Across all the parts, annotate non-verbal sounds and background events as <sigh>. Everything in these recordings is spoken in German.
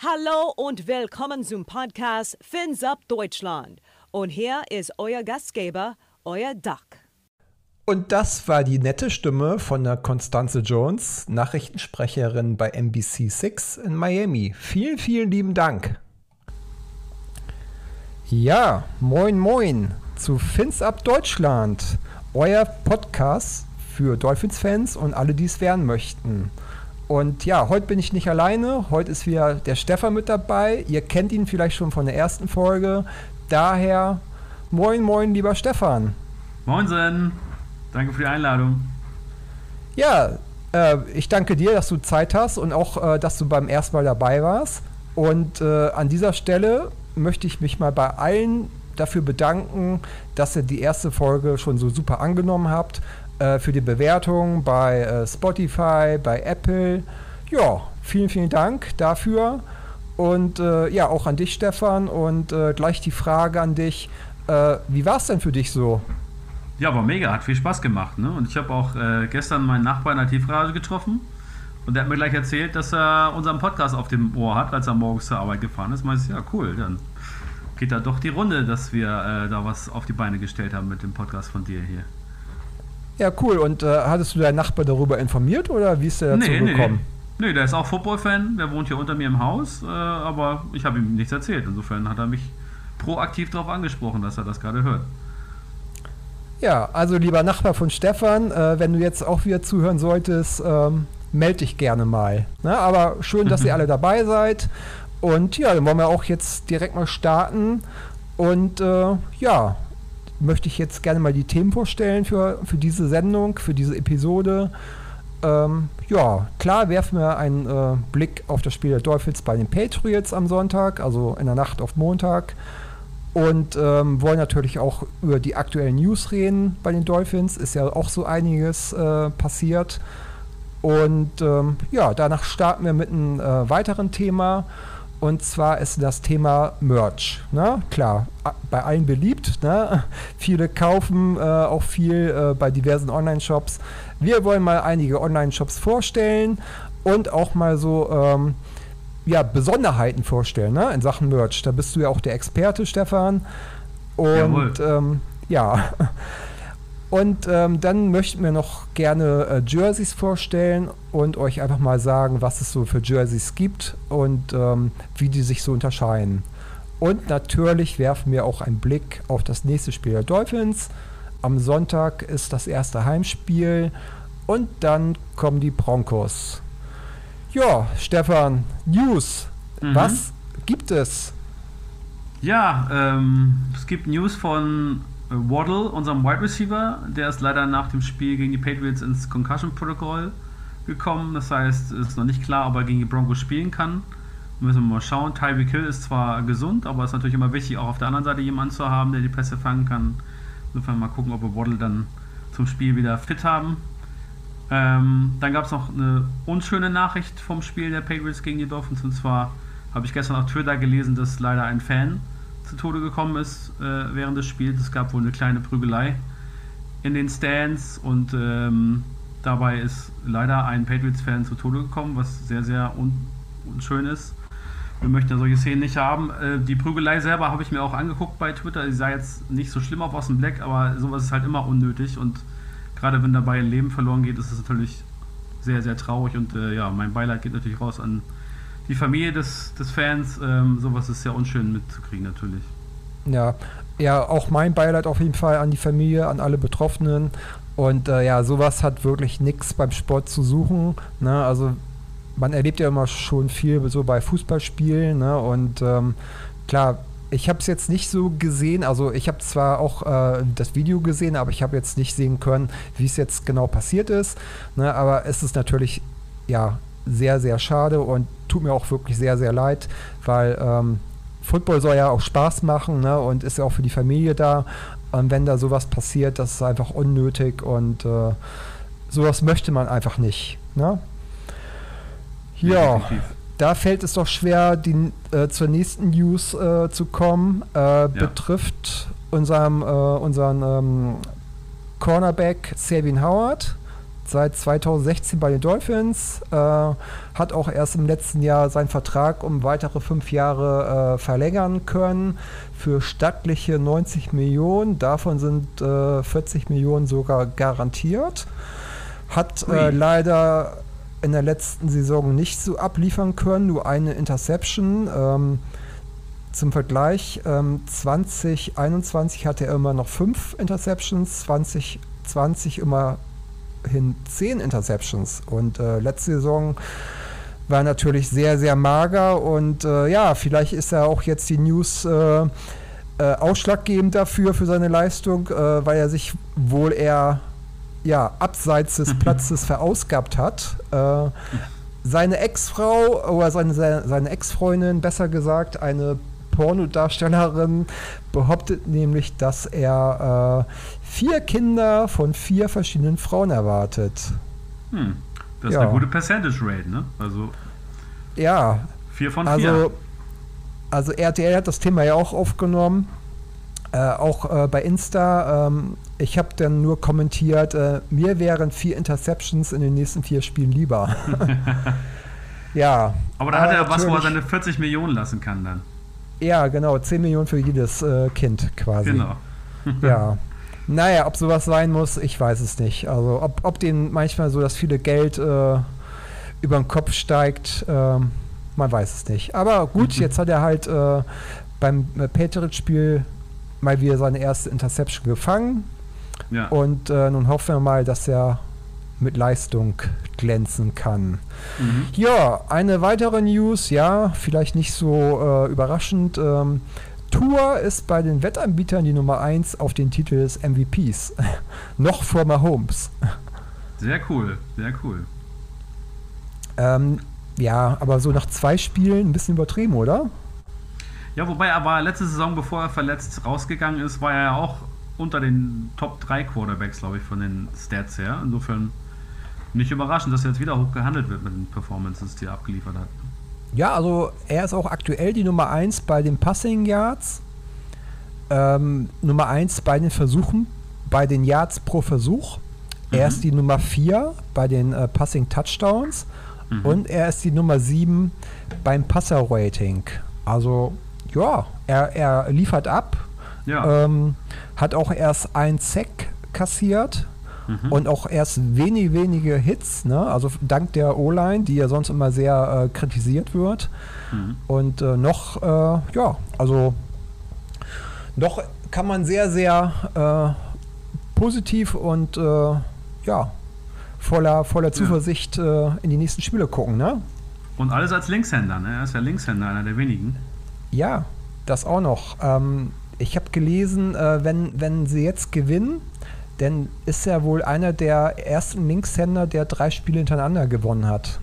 Hallo und willkommen zum Podcast Fins Up Deutschland. Und hier ist euer Gastgeber, euer Duck. Und das war die nette Stimme von der Constanze Jones, Nachrichtensprecherin bei NBC 6 in Miami. Vielen, vielen lieben Dank. Ja, moin, moin zu Fins Up Deutschland, euer Podcast für Dolphins-Fans und alle, die es werden möchten. Und ja, heute bin ich nicht alleine. Heute ist wieder der Stefan mit dabei. Ihr kennt ihn vielleicht schon von der ersten Folge. Daher, moin, moin, lieber Stefan. Moinsen. Danke für die Einladung. Ja, äh, ich danke dir, dass du Zeit hast und auch, äh, dass du beim ersten Mal dabei warst. Und äh, an dieser Stelle möchte ich mich mal bei allen dafür bedanken, dass ihr die erste Folge schon so super angenommen habt äh, für die Bewertung bei äh, Spotify, bei Apple. Ja, vielen, vielen Dank dafür. Und äh, ja, auch an dich, Stefan. Und äh, gleich die Frage an dich. Äh, wie war es denn für dich so? Ja, war mega, hat viel Spaß gemacht. Ne? Und ich habe auch äh, gestern meinen Nachbarn in der Tiefgarage getroffen. Und der hat mir gleich erzählt, dass er unseren Podcast auf dem Ohr hat, als er morgens zur Arbeit gefahren ist. Meinte ich, ja, cool, dann geht da doch die Runde, dass wir da was auf die Beine gestellt haben mit dem Podcast von dir hier. Ja, cool. Und äh, hattest du deinen Nachbar darüber informiert oder wie ist der dazu nee, gekommen? Nee. nee, der ist auch Football-Fan, der wohnt hier unter mir im Haus, äh, aber ich habe ihm nichts erzählt. Insofern hat er mich proaktiv darauf angesprochen, dass er das gerade hört. Ja, also lieber Nachbar von Stefan, äh, wenn du jetzt auch wieder zuhören solltest, ähm, melde dich gerne mal. Na, ne? aber schön, dass ihr alle dabei seid. Und ja, dann wollen wir auch jetzt direkt mal starten. Und äh, ja, möchte ich jetzt gerne mal die Themen vorstellen für, für diese Sendung, für diese Episode. Ähm, ja, klar werfen wir einen äh, Blick auf das Spiel der Dolphins bei den Patriots am Sonntag, also in der Nacht auf Montag. Und ähm, wollen natürlich auch über die aktuellen News reden bei den Dolphins. Ist ja auch so einiges äh, passiert. Und ähm, ja, danach starten wir mit einem äh, weiteren Thema. Und zwar ist das Thema Merch. Ne? Klar, bei allen beliebt. Ne? <laughs> Viele kaufen äh, auch viel äh, bei diversen Online-Shops. Wir wollen mal einige Online-Shops vorstellen und auch mal so ähm, ja, Besonderheiten vorstellen ne? in Sachen Merch. Da bist du ja auch der Experte, Stefan. Und ähm, ja. Und ähm, dann möchten wir noch gerne äh, Jerseys vorstellen und euch einfach mal sagen, was es so für Jerseys gibt und ähm, wie die sich so unterscheiden. Und natürlich werfen wir auch einen Blick auf das nächste Spiel der Dolphins. Am Sonntag ist das erste Heimspiel und dann kommen die Broncos. Ja, Stefan, News. Mhm. Was gibt es? Ja, ähm, es gibt News von Waddle, unserem Wide Receiver, der ist leider nach dem Spiel gegen die Patriots ins Concussion-Protokoll gekommen. Das heißt, es ist noch nicht klar, ob er gegen die Broncos spielen kann. Müssen wir mal schauen. Tyreek Hill ist zwar gesund, aber es ist natürlich immer wichtig, auch auf der anderen Seite jemanden zu haben, der die Pässe fangen kann. Insofern mal gucken, ob wir Waddle dann zum Spiel wieder fit haben. Ähm, dann gab es noch eine unschöne Nachricht vom Spiel der Patriots gegen die Dolphins. Und zwar habe ich gestern auf Twitter gelesen, dass leider ein Fan zu Tode gekommen ist äh, während des Spiels. Es gab wohl eine kleine Prügelei in den Stands und ähm, dabei ist leider ein Patriots-Fan zu Tode gekommen, was sehr, sehr un unschön ist. Wir möchten solche Szenen nicht haben. Äh, die Prügelei selber habe ich mir auch angeguckt bei Twitter. Sie sah jetzt nicht so schlimm auf aus dem Black, aber sowas ist halt immer unnötig und gerade wenn dabei ein Leben verloren geht, ist es natürlich sehr, sehr traurig und äh, ja, mein Beileid geht natürlich raus an die Familie des, des Fans, ähm, sowas ist ja unschön mitzukriegen natürlich. Ja, ja, auch mein Beileid auf jeden Fall an die Familie, an alle Betroffenen. Und äh, ja, sowas hat wirklich nichts beim Sport zu suchen. Ne? Also man erlebt ja immer schon viel so bei Fußballspielen. Ne? Und ähm, klar, ich habe es jetzt nicht so gesehen. Also ich habe zwar auch äh, das Video gesehen, aber ich habe jetzt nicht sehen können, wie es jetzt genau passiert ist. Ne? Aber es ist natürlich ja sehr, sehr schade und tut mir auch wirklich sehr, sehr leid, weil ähm, Football soll ja auch Spaß machen ne, und ist ja auch für die Familie da. Und wenn da sowas passiert, das ist einfach unnötig und äh, sowas möchte man einfach nicht. Ne? Ja, da fällt es doch schwer, die, äh, zur nächsten News äh, zu kommen. Äh, ja. Betrifft unserem, äh, unseren ähm, Cornerback Savin Howard seit 2016 bei den Dolphins, äh, hat auch erst im letzten Jahr seinen Vertrag um weitere fünf Jahre äh, verlängern können für stattliche 90 Millionen. Davon sind äh, 40 Millionen sogar garantiert. Hat äh, leider in der letzten Saison nicht so abliefern können, nur eine Interception. Ähm, zum Vergleich, ähm, 2021 hatte er immer noch fünf Interceptions, 2020 immerhin zehn Interceptions. Und äh, letzte Saison war natürlich sehr, sehr mager. Und äh, ja, vielleicht ist er auch jetzt die News äh, äh ausschlaggebend dafür, für seine Leistung, äh, weil er sich wohl eher ja, abseits des Platzes verausgabt hat. Äh, seine Ex-Frau oder seine, seine Ex-Freundin, besser gesagt, eine Pornodarstellerin, behauptet nämlich, dass er äh, vier Kinder von vier verschiedenen Frauen erwartet. Hm. Das ist ja. eine gute Percentage Rate, ne? Also. Ja. Vier von vier. Also, also RTL hat das Thema ja auch aufgenommen. Äh, auch äh, bei Insta. Ähm, ich habe dann nur kommentiert, äh, mir wären vier Interceptions in den nächsten vier Spielen lieber. <laughs> ja. Aber da hat er was, wo er seine 40 Millionen lassen kann dann. Ja, genau. 10 Millionen für jedes äh, Kind quasi. Genau. <laughs> ja. Naja, ob sowas sein muss, ich weiß es nicht. Also ob, ob denen manchmal so das viele Geld äh, über den Kopf steigt, ähm, man weiß es nicht. Aber gut, mhm. jetzt hat er halt äh, beim Patriots-Spiel mal wieder seine erste Interception gefangen. Ja. Und äh, nun hoffen wir mal, dass er mit Leistung glänzen kann. Mhm. Ja, eine weitere News, ja, vielleicht nicht so äh, überraschend. Ähm, Tour ist bei den Wettanbietern die Nummer 1 auf den Titel des MVPs. <laughs> Noch vor Mahomes. Sehr cool, sehr cool. Ähm, ja, aber so nach zwei Spielen ein bisschen übertrieben, oder? Ja, wobei er war letzte Saison, bevor er verletzt rausgegangen ist, war er ja auch unter den Top 3 Quarterbacks, glaube ich, von den Stats her. Insofern nicht überraschend, dass er jetzt wieder hoch gehandelt wird mit den Performances, die er abgeliefert hat. Ja, also er ist auch aktuell die Nummer 1 bei den Passing Yards. Ähm, Nummer 1 bei den Versuchen, bei den Yards pro Versuch. Mhm. Er ist die Nummer 4 bei den äh, Passing Touchdowns. Mhm. Und er ist die Nummer 7 beim Passer Rating. Also ja, er, er liefert ab. Ja. Ähm, hat auch erst ein Sack kassiert mhm. und auch erst wenig, wenige Hits. Ne? Also dank der O-Line, die ja sonst immer sehr äh, kritisiert wird. Mhm. Und äh, noch, äh, ja, also noch kann man sehr, sehr äh, positiv und äh, ja, voller, voller Zuversicht ja. Äh, in die nächsten Spiele gucken. Ne? Und alles als Linkshänder, ne? Er ist ja Linkshänder, einer der wenigen. Ja, das auch noch. Ähm, ich habe gelesen, äh, wenn, wenn sie jetzt gewinnen, dann ist er wohl einer der ersten Linkshänder, der drei Spiele hintereinander gewonnen hat.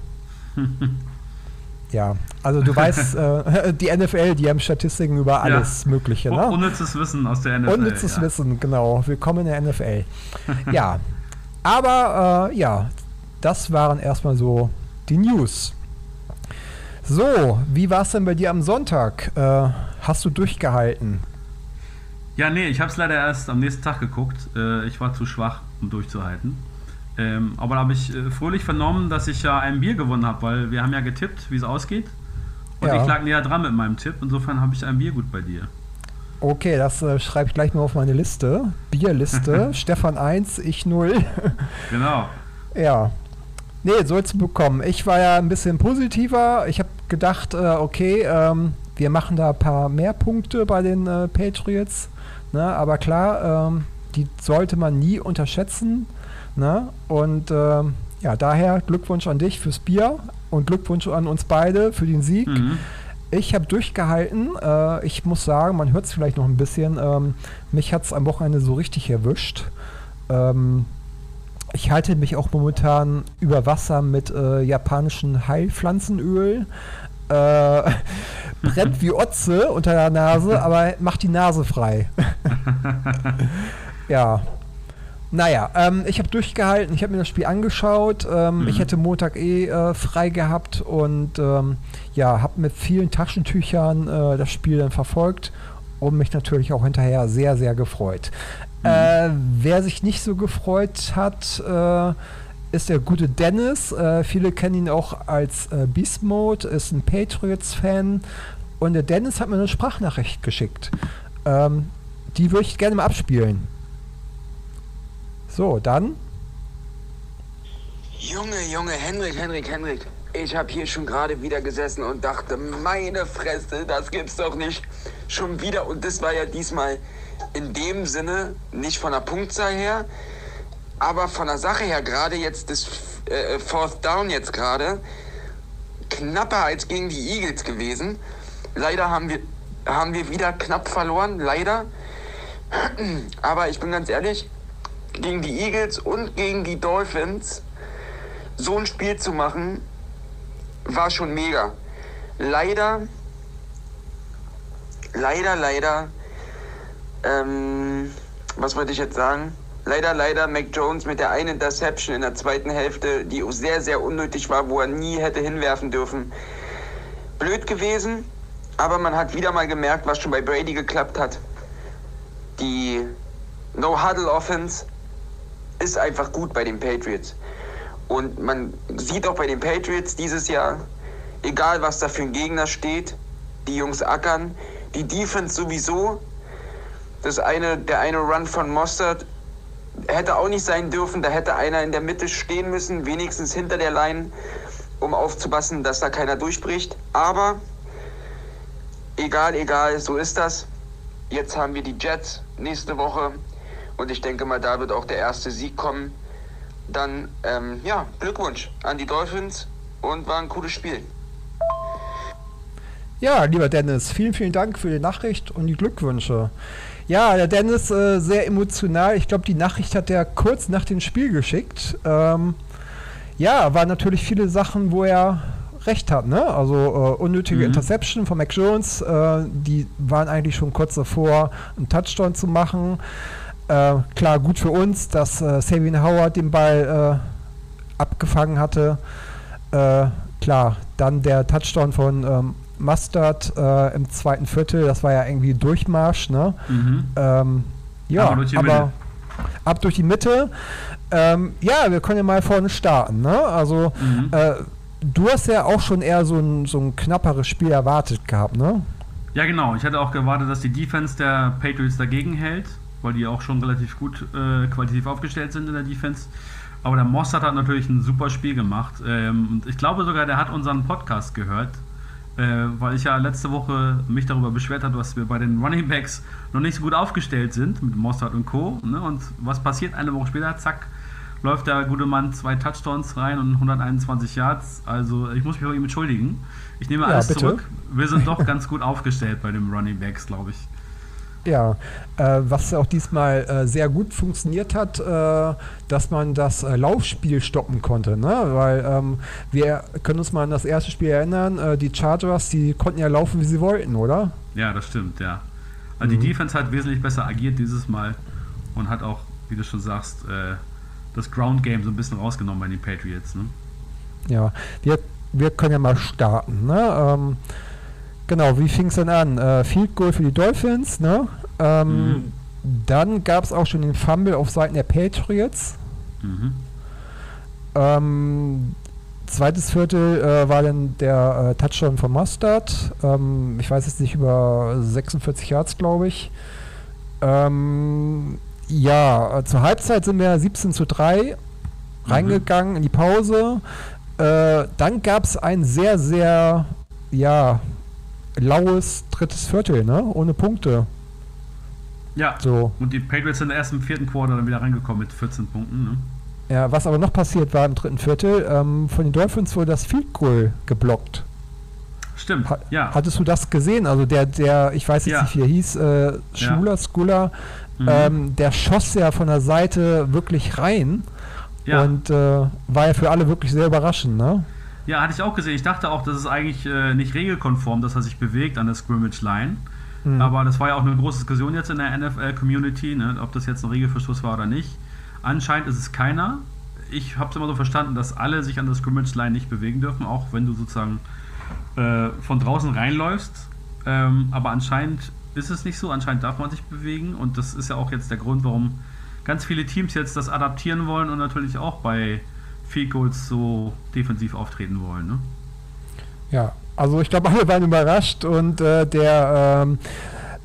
<laughs> ja, also du weißt, <laughs> äh, die NFL, die haben Statistiken über alles ja. Mögliche. Ne? Unnützes Wissen aus der NFL. Unnützes ja. Wissen, genau. Willkommen in der NFL. <laughs> ja, aber äh, ja, das waren erstmal so die News. So, wie war es denn bei dir am Sonntag? Äh, hast du durchgehalten? Ja, nee, ich habe es leider erst am nächsten Tag geguckt. Äh, ich war zu schwach, um durchzuhalten. Ähm, aber da habe ich äh, fröhlich vernommen, dass ich ja ein Bier gewonnen habe, weil wir haben ja getippt, wie es ausgeht. Und ja. ich lag näher dran mit meinem Tipp. Insofern habe ich ein Biergut bei dir. Okay, das äh, schreibe ich gleich mal auf meine Liste. Bierliste. <laughs> Stefan 1, ich 0. genau. Ja. Nee, sollst du bekommen. Ich war ja ein bisschen positiver. Ich habe gedacht, äh, okay, ähm, wir machen da ein paar mehr Punkte bei den äh, Patriots. Ne? Aber klar, ähm, die sollte man nie unterschätzen. Ne? Und ähm, ja, daher Glückwunsch an dich fürs Bier und Glückwunsch an uns beide für den Sieg. Mhm. Ich habe durchgehalten. Äh, ich muss sagen, man hört es vielleicht noch ein bisschen. Ähm, mich hat es am Wochenende so richtig erwischt. Ähm, ich halte mich auch momentan über Wasser mit äh, japanischem Heilpflanzenöl äh, <laughs> brennt wie Otze unter der Nase, <laughs> aber macht die Nase frei. <laughs> ja. Naja, ähm, ich habe durchgehalten, ich habe mir das Spiel angeschaut. Ähm, mhm. Ich hätte Montag eh äh, frei gehabt und ähm, ja, habe mit vielen Taschentüchern äh, das Spiel dann verfolgt und mich natürlich auch hinterher sehr, sehr gefreut. Mhm. Äh, wer sich nicht so gefreut hat, äh, ist der gute Dennis. Äh, viele kennen ihn auch als äh, Beast Mode, ist ein Patriots-Fan. Und der Dennis hat mir eine Sprachnachricht geschickt. Ähm, die würde ich gerne mal abspielen. So, dann. Junge, Junge, Henrik, Henrik, Henrik. Ich habe hier schon gerade wieder gesessen und dachte, meine Fresse, das gibt's doch nicht. Schon wieder. Und das war ja diesmal in dem Sinne nicht von der Punktzahl her, aber von der Sache her gerade jetzt das äh, Fourth Down jetzt gerade knapper als gegen die Eagles gewesen. Leider haben wir haben wir wieder knapp verloren, leider. <clears throat> Aber ich bin ganz ehrlich, gegen die Eagles und gegen die Dolphins so ein Spiel zu machen, war schon mega. Leider, leider, leider, ähm, was wollte ich jetzt sagen? Leider, leider Mac Jones mit der einen Interception in der zweiten Hälfte, die sehr, sehr unnötig war, wo er nie hätte hinwerfen dürfen. Blöd gewesen, aber man hat wieder mal gemerkt, was schon bei Brady geklappt hat. Die No-Huddle-Offense ist einfach gut bei den Patriots. Und man sieht auch bei den Patriots dieses Jahr, egal was da für ein Gegner steht, die Jungs ackern. Die Defense sowieso. Das eine, der eine Run von Mostert hätte auch nicht sein dürfen. Da hätte einer in der Mitte stehen müssen, wenigstens hinter der Line, um aufzupassen, dass da keiner durchbricht. Aber egal, egal, so ist das. Jetzt haben wir die Jets nächste Woche und ich denke mal, da wird auch der erste Sieg kommen dann ähm, ja, Glückwunsch an die Dolphins und war ein cooles Spiel. Ja, lieber Dennis, vielen, vielen Dank für die Nachricht und die Glückwünsche. Ja, der Dennis äh, sehr emotional. Ich glaube, die Nachricht hat er kurz nach dem Spiel geschickt. Ähm, ja, waren natürlich viele Sachen, wo er recht hat. Ne? Also äh, unnötige mhm. Interception von Mac Jones, äh, die waren eigentlich schon kurz davor, einen Touchdown zu machen. Äh, klar, gut für uns, dass äh, Sabine Howard den Ball äh, abgefangen hatte. Äh, klar, dann der Touchdown von ähm, Mustard äh, im zweiten Viertel, das war ja irgendwie Durchmarsch. Ne? Mhm. Ähm, ja, aber, durch aber ab durch die Mitte. Ähm, ja, wir können ja mal vorne starten. Ne? Also, mhm. Äh, du hast ja auch schon eher so ein, so ein knapperes Spiel erwartet gehabt, ne? Ja, genau. Ich hatte auch gewartet, dass die Defense der Patriots dagegen hält weil die auch schon relativ gut äh, qualitativ aufgestellt sind in der Defense. Aber der Mossad hat natürlich ein super Spiel gemacht. Ähm, und ich glaube sogar, der hat unseren Podcast gehört, äh, weil ich ja letzte Woche mich darüber beschwert habe, dass wir bei den Running Backs noch nicht so gut aufgestellt sind mit Mossad und Co. Ne? Und was passiert eine Woche später? Zack, läuft der gute Mann zwei Touchdowns rein und 121 Yards. Also ich muss mich bei ihm entschuldigen. Ich nehme alles ja, zurück. Wir sind doch <laughs> ganz gut aufgestellt bei den Running Backs, glaube ich. Ja, äh, was auch diesmal äh, sehr gut funktioniert hat, äh, dass man das äh, Laufspiel stoppen konnte. Ne? Weil ähm, wir können uns mal an das erste Spiel erinnern, äh, die Chargers, die konnten ja laufen, wie sie wollten, oder? Ja, das stimmt, ja. Also mhm. die Defense hat wesentlich besser agiert dieses Mal und hat auch, wie du schon sagst, äh, das Ground Game so ein bisschen rausgenommen bei den Patriots. Ne? Ja, wir, wir können ja mal starten. Ne? Ähm, Genau, wie fing es denn an? Äh, Field Goal für die Dolphins, ne? Ähm, mhm. Dann gab es auch schon den Fumble auf Seiten der Patriots. Mhm. Ähm, zweites Viertel äh, war dann der äh, Touchdown von Mustard. Ähm, ich weiß jetzt nicht, über 46 Yards, glaube ich. Ähm, ja, äh, zur Halbzeit sind wir 17 zu 3 mhm. reingegangen in die Pause. Äh, dann gab es ein sehr, sehr, ja, laues drittes Viertel, ne? Ohne Punkte. Ja. So. Und die Patriots sind erst im vierten Quarter dann wieder reingekommen mit 14 Punkten, ne? Ja, was aber noch passiert war im dritten Viertel, ähm, von den Dolphins wurde das Field Goal geblockt. Stimmt, ha ja. Hattest du das gesehen? Also der, der, ich weiß jetzt ja. nicht, wie er hieß, äh, Schuler, ja. Skuller, mhm. ähm, der schoss ja von der Seite wirklich rein. Ja. Und äh, war ja für alle wirklich sehr überraschend, ne? Ja, hatte ich auch gesehen. Ich dachte auch, das ist eigentlich äh, nicht regelkonform, dass er sich bewegt an der Scrimmage-Line. Mhm. Aber das war ja auch eine große Diskussion jetzt in der NFL-Community, ne, ob das jetzt ein Regelverstoß war oder nicht. Anscheinend ist es keiner. Ich habe es immer so verstanden, dass alle sich an der Scrimmage-Line nicht bewegen dürfen, auch wenn du sozusagen äh, von draußen reinläufst. Ähm, aber anscheinend ist es nicht so. Anscheinend darf man sich bewegen. Und das ist ja auch jetzt der Grund, warum ganz viele Teams jetzt das adaptieren wollen und natürlich auch bei Field Goals so defensiv auftreten wollen. Ne? Ja, also ich glaube, <laughs> alle waren überrascht und äh, der ähm,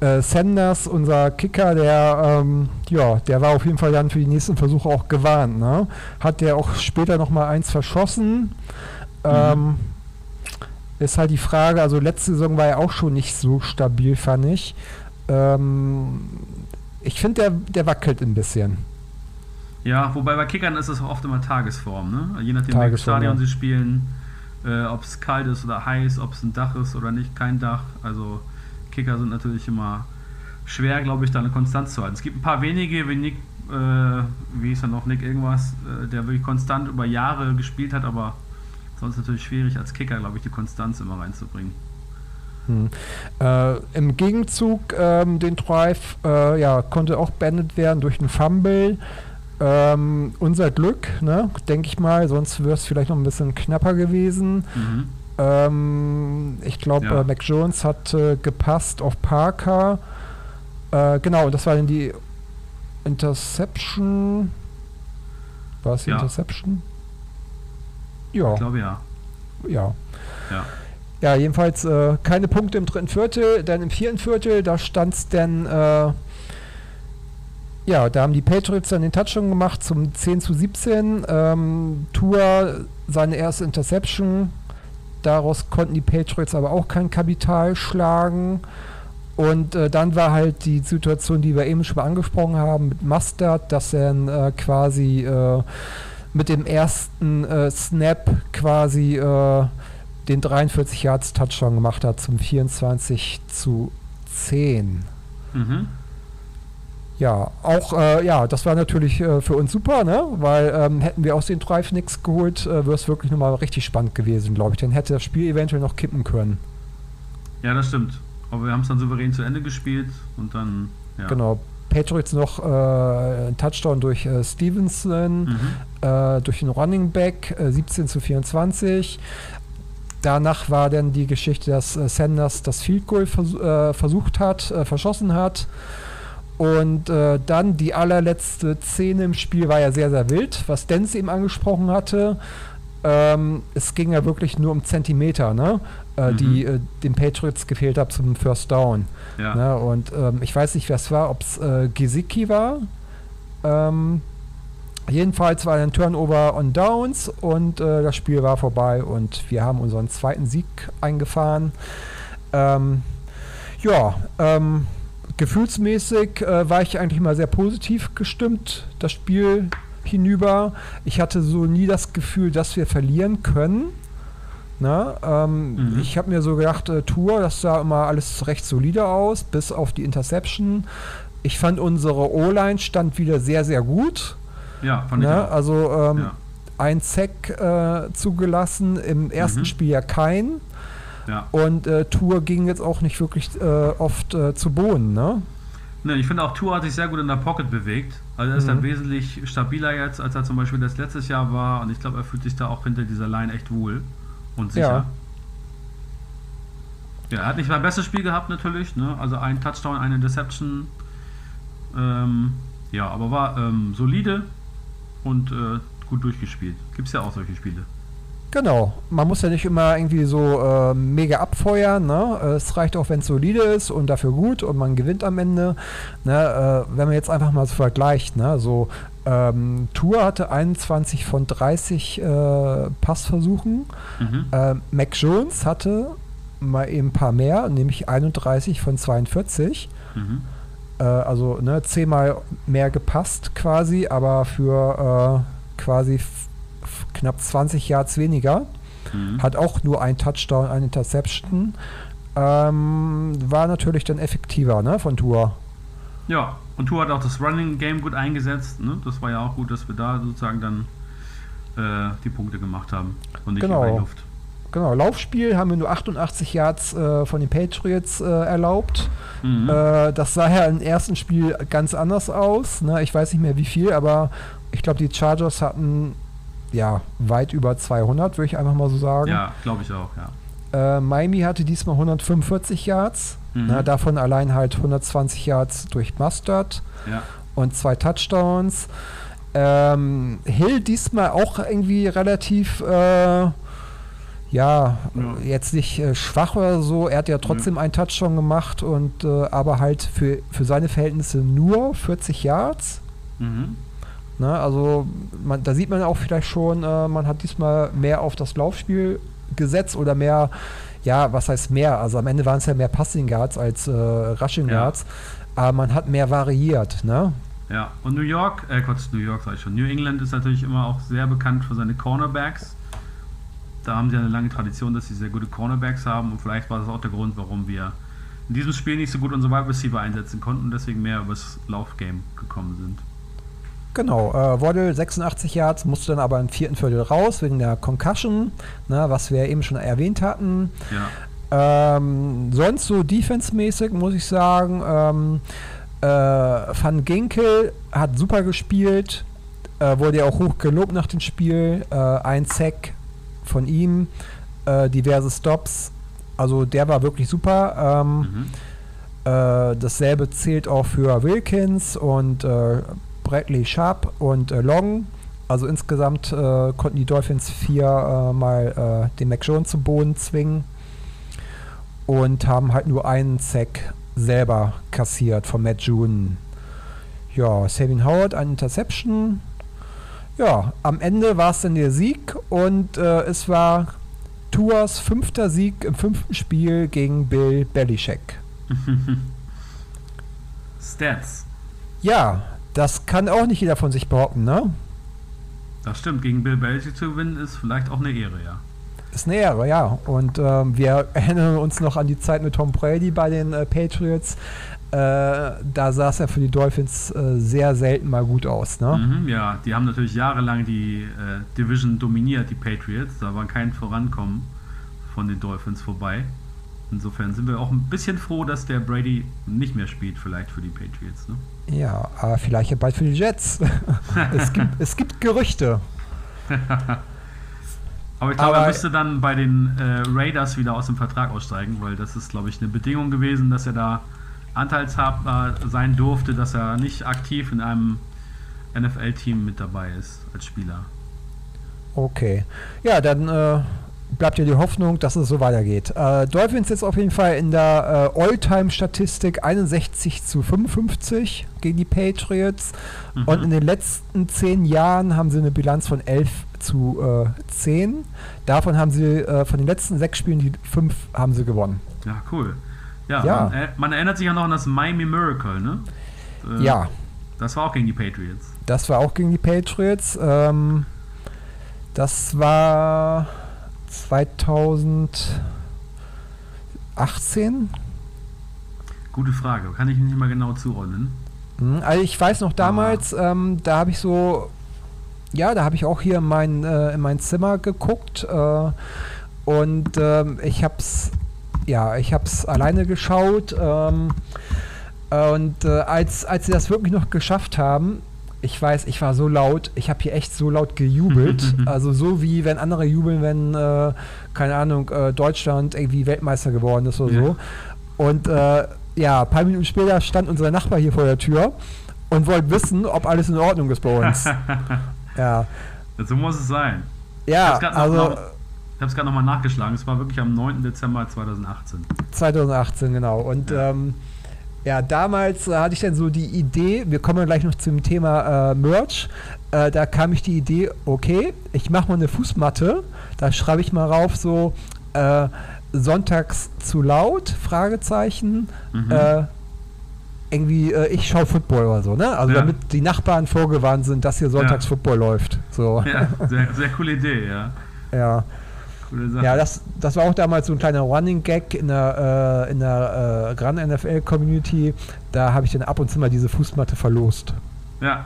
äh, Sanders, unser Kicker, der, ähm, ja, der war auf jeden Fall dann für die nächsten Versuche auch gewarnt. Ne? Hat der auch später nochmal eins verschossen. Ähm, mhm. ist halt die Frage, also letzte Saison war er auch schon nicht so stabil, fand ich. Ähm, ich finde, der, der wackelt ein bisschen. Ja, wobei bei Kickern ist es oft immer Tagesform, ne? Je nachdem, welches Stadion ja. sie spielen, äh, ob es kalt ist oder heiß, ob es ein Dach ist oder nicht, kein Dach. Also Kicker sind natürlich immer schwer, glaube ich, da eine Konstanz zu halten. Es gibt ein paar wenige, wie Nick, äh, wie ist er noch, Nick irgendwas, äh, der wirklich konstant über Jahre gespielt hat, aber sonst natürlich schwierig als Kicker, glaube ich, die Konstanz immer reinzubringen. Hm. Äh, Im Gegenzug ähm, den Drive äh, ja, konnte auch beendet werden durch einen Fumble. Ähm, unser Glück, ne, denke ich mal, sonst wäre es vielleicht noch ein bisschen knapper gewesen. Mhm. Ähm, ich glaube, ja. äh, Mac Jones hat äh, gepasst auf Parker. Äh, genau, das war dann die Interception. War es die ja. Interception? Ja. Ich glaube ja. Ja. Ja. Ja, jedenfalls äh, keine Punkte im dritten Viertel, dann im vierten Viertel, da stand es dann äh, ja, da haben die Patriots dann den Touchdown gemacht zum 10 zu 17. Ähm, Tour seine erste Interception. Daraus konnten die Patriots aber auch kein Kapital schlagen. Und äh, dann war halt die Situation, die wir eben schon mal angesprochen haben, mit Mustard, dass er äh, quasi äh, mit dem ersten äh, Snap quasi äh, den 43 Yards Touchdown gemacht hat zum 24 zu 10. Mhm ja, auch, äh, ja, das war natürlich äh, für uns super, ne? Weil ähm, hätten wir aus den Drive nichts geholt, äh, wäre es wirklich nochmal richtig spannend gewesen, glaube ich. Dann hätte das Spiel eventuell noch kippen können. Ja, das stimmt. Aber wir haben es dann souverän zu Ende gespielt und dann, ja. Genau. Patriots noch äh, ein Touchdown durch äh, Stevenson, mhm. Äh, durch den Running Back, 17 zu 24. Danach war dann die Geschichte, dass Sanders das Field Goal vers versucht hat, verschossen hat. Und äh, dann die allerletzte Szene im Spiel war ja sehr, sehr wild, was Denz eben angesprochen hatte. Ähm, es ging ja wirklich nur um Zentimeter, ne? Äh, mhm. die äh, den Patriots gefehlt hat zum First Down. Ja. Ne? Und ähm, ich weiß nicht, wer es war, ob es äh, Gesicki war. Ähm, jedenfalls war ein Turnover on Downs und äh, das Spiel war vorbei und wir haben unseren zweiten Sieg eingefahren. Ähm, ja, ähm, gefühlsmäßig äh, war ich eigentlich mal sehr positiv gestimmt, das Spiel hinüber. Ich hatte so nie das Gefühl, dass wir verlieren können. Na, ähm, mhm. Ich habe mir so gedacht, äh, Tour, das sah immer alles recht solide aus, bis auf die Interception. Ich fand unsere O-Line stand wieder sehr, sehr gut. Ja, fand Na, ich auch. Also ähm, ja. ein Sack äh, zugelassen, im ersten mhm. Spiel ja kein. Ja. Und äh, Tour ging jetzt auch nicht wirklich äh, oft äh, zu Boden, ne? Ne, ich finde auch Tour hat sich sehr gut in der Pocket bewegt. Also er ist mhm. dann wesentlich stabiler jetzt, als er zum Beispiel das letztes Jahr war. Und ich glaube, er fühlt sich da auch hinter dieser Line echt wohl und sicher. Ja. ja er hat nicht sein bestes Spiel gehabt natürlich. Ne? Also ein Touchdown, eine Deception. Ähm, ja, aber war ähm, solide und äh, gut durchgespielt. Gibt es ja auch solche Spiele. Genau, man muss ja nicht immer irgendwie so äh, mega abfeuern. Ne? Es reicht auch, wenn es solide ist und dafür gut und man gewinnt am Ende. Ne? Äh, wenn man jetzt einfach mal so vergleicht, ne? so ähm, Tour hatte 21 von 30 äh, Passversuchen. Mhm. Äh, Mac Jones hatte mal eben ein paar mehr, nämlich 31 von 42. Mhm. Äh, also ne, zehnmal mehr gepasst quasi, aber für äh, quasi knapp 20 Yards weniger. Mhm. Hat auch nur ein Touchdown, ein Interception. Ähm, war natürlich dann effektiver ne, von Tour. Ja, und Tour hat auch das Running Game gut eingesetzt. Ne? Das war ja auch gut, dass wir da sozusagen dann äh, die Punkte gemacht haben und nicht genau. Luft. Genau, Laufspiel haben wir nur 88 Yards äh, von den Patriots äh, erlaubt. Mhm. Äh, das sah ja im ersten Spiel ganz anders aus. Ne? Ich weiß nicht mehr wie viel, aber ich glaube, die Chargers hatten ja, weit über 200, würde ich einfach mal so sagen. Ja, glaube ich auch, ja. Äh, Miami hatte diesmal 145 Yards, mhm. na, davon allein halt 120 Yards durch Mustard ja. und zwei Touchdowns. Ähm, Hill diesmal auch irgendwie relativ, äh, ja, ja, jetzt nicht äh, schwach oder so. Er hat ja trotzdem ja. einen Touchdown gemacht und äh, aber halt für, für seine Verhältnisse nur 40 Yards. Mhm. Ne, also man, da sieht man auch vielleicht schon, äh, man hat diesmal mehr auf das Laufspiel gesetzt oder mehr, ja, was heißt mehr? Also am Ende waren es ja mehr Passing Yards als äh, Rushing Yards, ja. aber man hat mehr variiert, ne? Ja, und New York, äh Gott, New York sag ich schon. New England ist natürlich immer auch sehr bekannt für seine Cornerbacks. Da haben sie eine lange Tradition, dass sie sehr gute Cornerbacks haben und vielleicht war das auch der Grund, warum wir in diesem Spiel nicht so gut unsere Wide Receiver einsetzen konnten und deswegen mehr übers Laufgame gekommen sind. Genau, äh, Waddle 86 Yards, musste dann aber im vierten Viertel raus wegen der Concussion, ne, was wir eben schon erwähnt hatten. Ja. Ähm, sonst so defense-mäßig muss ich sagen, ähm, äh, Van Ginkel hat super gespielt, äh, wurde ja auch hoch gelobt nach dem Spiel. Äh, ein Sack von ihm, äh, diverse Stops. Also der war wirklich super. Ähm, mhm. Äh, dasselbe zählt auch für Wilkins und äh, Bradley Sharp und Long. Also insgesamt konnten die Dolphins vier mal den Mac Jones zum Boden zwingen und haben halt nur einen Sack selber kassiert von Matt June. Ja, Sabine Howard, ein Interception. Ja, am Ende war es dann der Sieg und äh, es war Tuas fünfter Sieg im fünften Spiel gegen Bill Belichick. <laughs> Stats. Ja, das kann auch nicht jeder von sich behaupten, ne? Das stimmt, gegen Bill Belichick zu gewinnen ist vielleicht auch eine Ehre, ja. Ist eine Ehre, ja. Und ähm, wir erinnern uns noch an die Zeit mit Tom Brady bei den äh, Patriots. Äh, da sah es ja für die Dolphins äh, sehr selten mal gut aus. Ne? Mhm, ja, die haben natürlich jahrelang die äh, Division dominiert, die Patriots. Da war kein Vorankommen von den Dolphins vorbei. Insofern sind wir auch ein bisschen froh, dass der Brady nicht mehr spielt, vielleicht für die Patriots. Ne? Ja, aber vielleicht bald für die Jets. <laughs> es, gibt, es gibt Gerüchte. <laughs> Aber ich glaube, er müsste dann bei den äh, Raiders wieder aus dem Vertrag aussteigen, weil das ist, glaube ich, eine Bedingung gewesen, dass er da Anteilshaber sein durfte, dass er nicht aktiv in einem NFL-Team mit dabei ist als Spieler. Okay. Ja, dann äh, bleibt ja die Hoffnung, dass es so weitergeht. Äh, Dolphins jetzt auf jeden Fall in der äh, All-Time-Statistik 61 zu 55 gegen die Patriots. Mhm. Und in den letzten zehn Jahren haben sie eine Bilanz von 11 zu äh, 10. Davon haben sie äh, von den letzten sechs Spielen die fünf haben sie gewonnen. Ja, cool. Ja, ja. Man, äh, man, erinnert sich ja noch an das Miami Miracle, ne? Äh, ja. Das war auch gegen die Patriots. Das war auch gegen die Patriots. Ähm, das war 2018. Gute Frage. Kann ich nicht mal genau zuordnen. Hm, also ich weiß noch damals, ähm, da habe ich so ja, da habe ich auch hier in mein, äh, in mein Zimmer geguckt äh, und ähm, ich habe es ja, ich habe es alleine geschaut ähm, und äh, als, als sie das wirklich noch geschafft haben, ich weiß, ich war so laut, ich habe hier echt so laut gejubelt, <laughs> also so wie wenn andere jubeln, wenn, äh, keine Ahnung, äh, Deutschland irgendwie Weltmeister geworden ist oder ja. so. Und äh, ja, ein paar Minuten später stand unser Nachbar hier vor der Tür und wollte wissen, ob alles in Ordnung ist bei uns. <laughs> Ja. So muss es sein. Ja, ich also. Noch, ich habe es gerade nochmal nachgeschlagen. Es war wirklich am 9. Dezember 2018. 2018, genau. Und ja, ähm, ja damals äh, hatte ich dann so die Idee, wir kommen gleich noch zum Thema äh, Merch. Äh, da kam ich die Idee, okay, ich mache mal eine Fußmatte. Da schreibe ich mal rauf so, äh, sonntags zu laut, Fragezeichen. Mhm äh, irgendwie, äh, ich schaue Football oder so, ne? Also ja. damit die Nachbarn vorgewarnt sind, dass hier sonntags ja. Football läuft. So. Ja, sehr, sehr coole Idee, ja. <laughs> Ja. Ja, das, das war auch damals so ein kleiner Running Gag in der, äh, in der äh, Gran NFL Community. Da habe ich dann ab und zu mal diese Fußmatte verlost. Ja,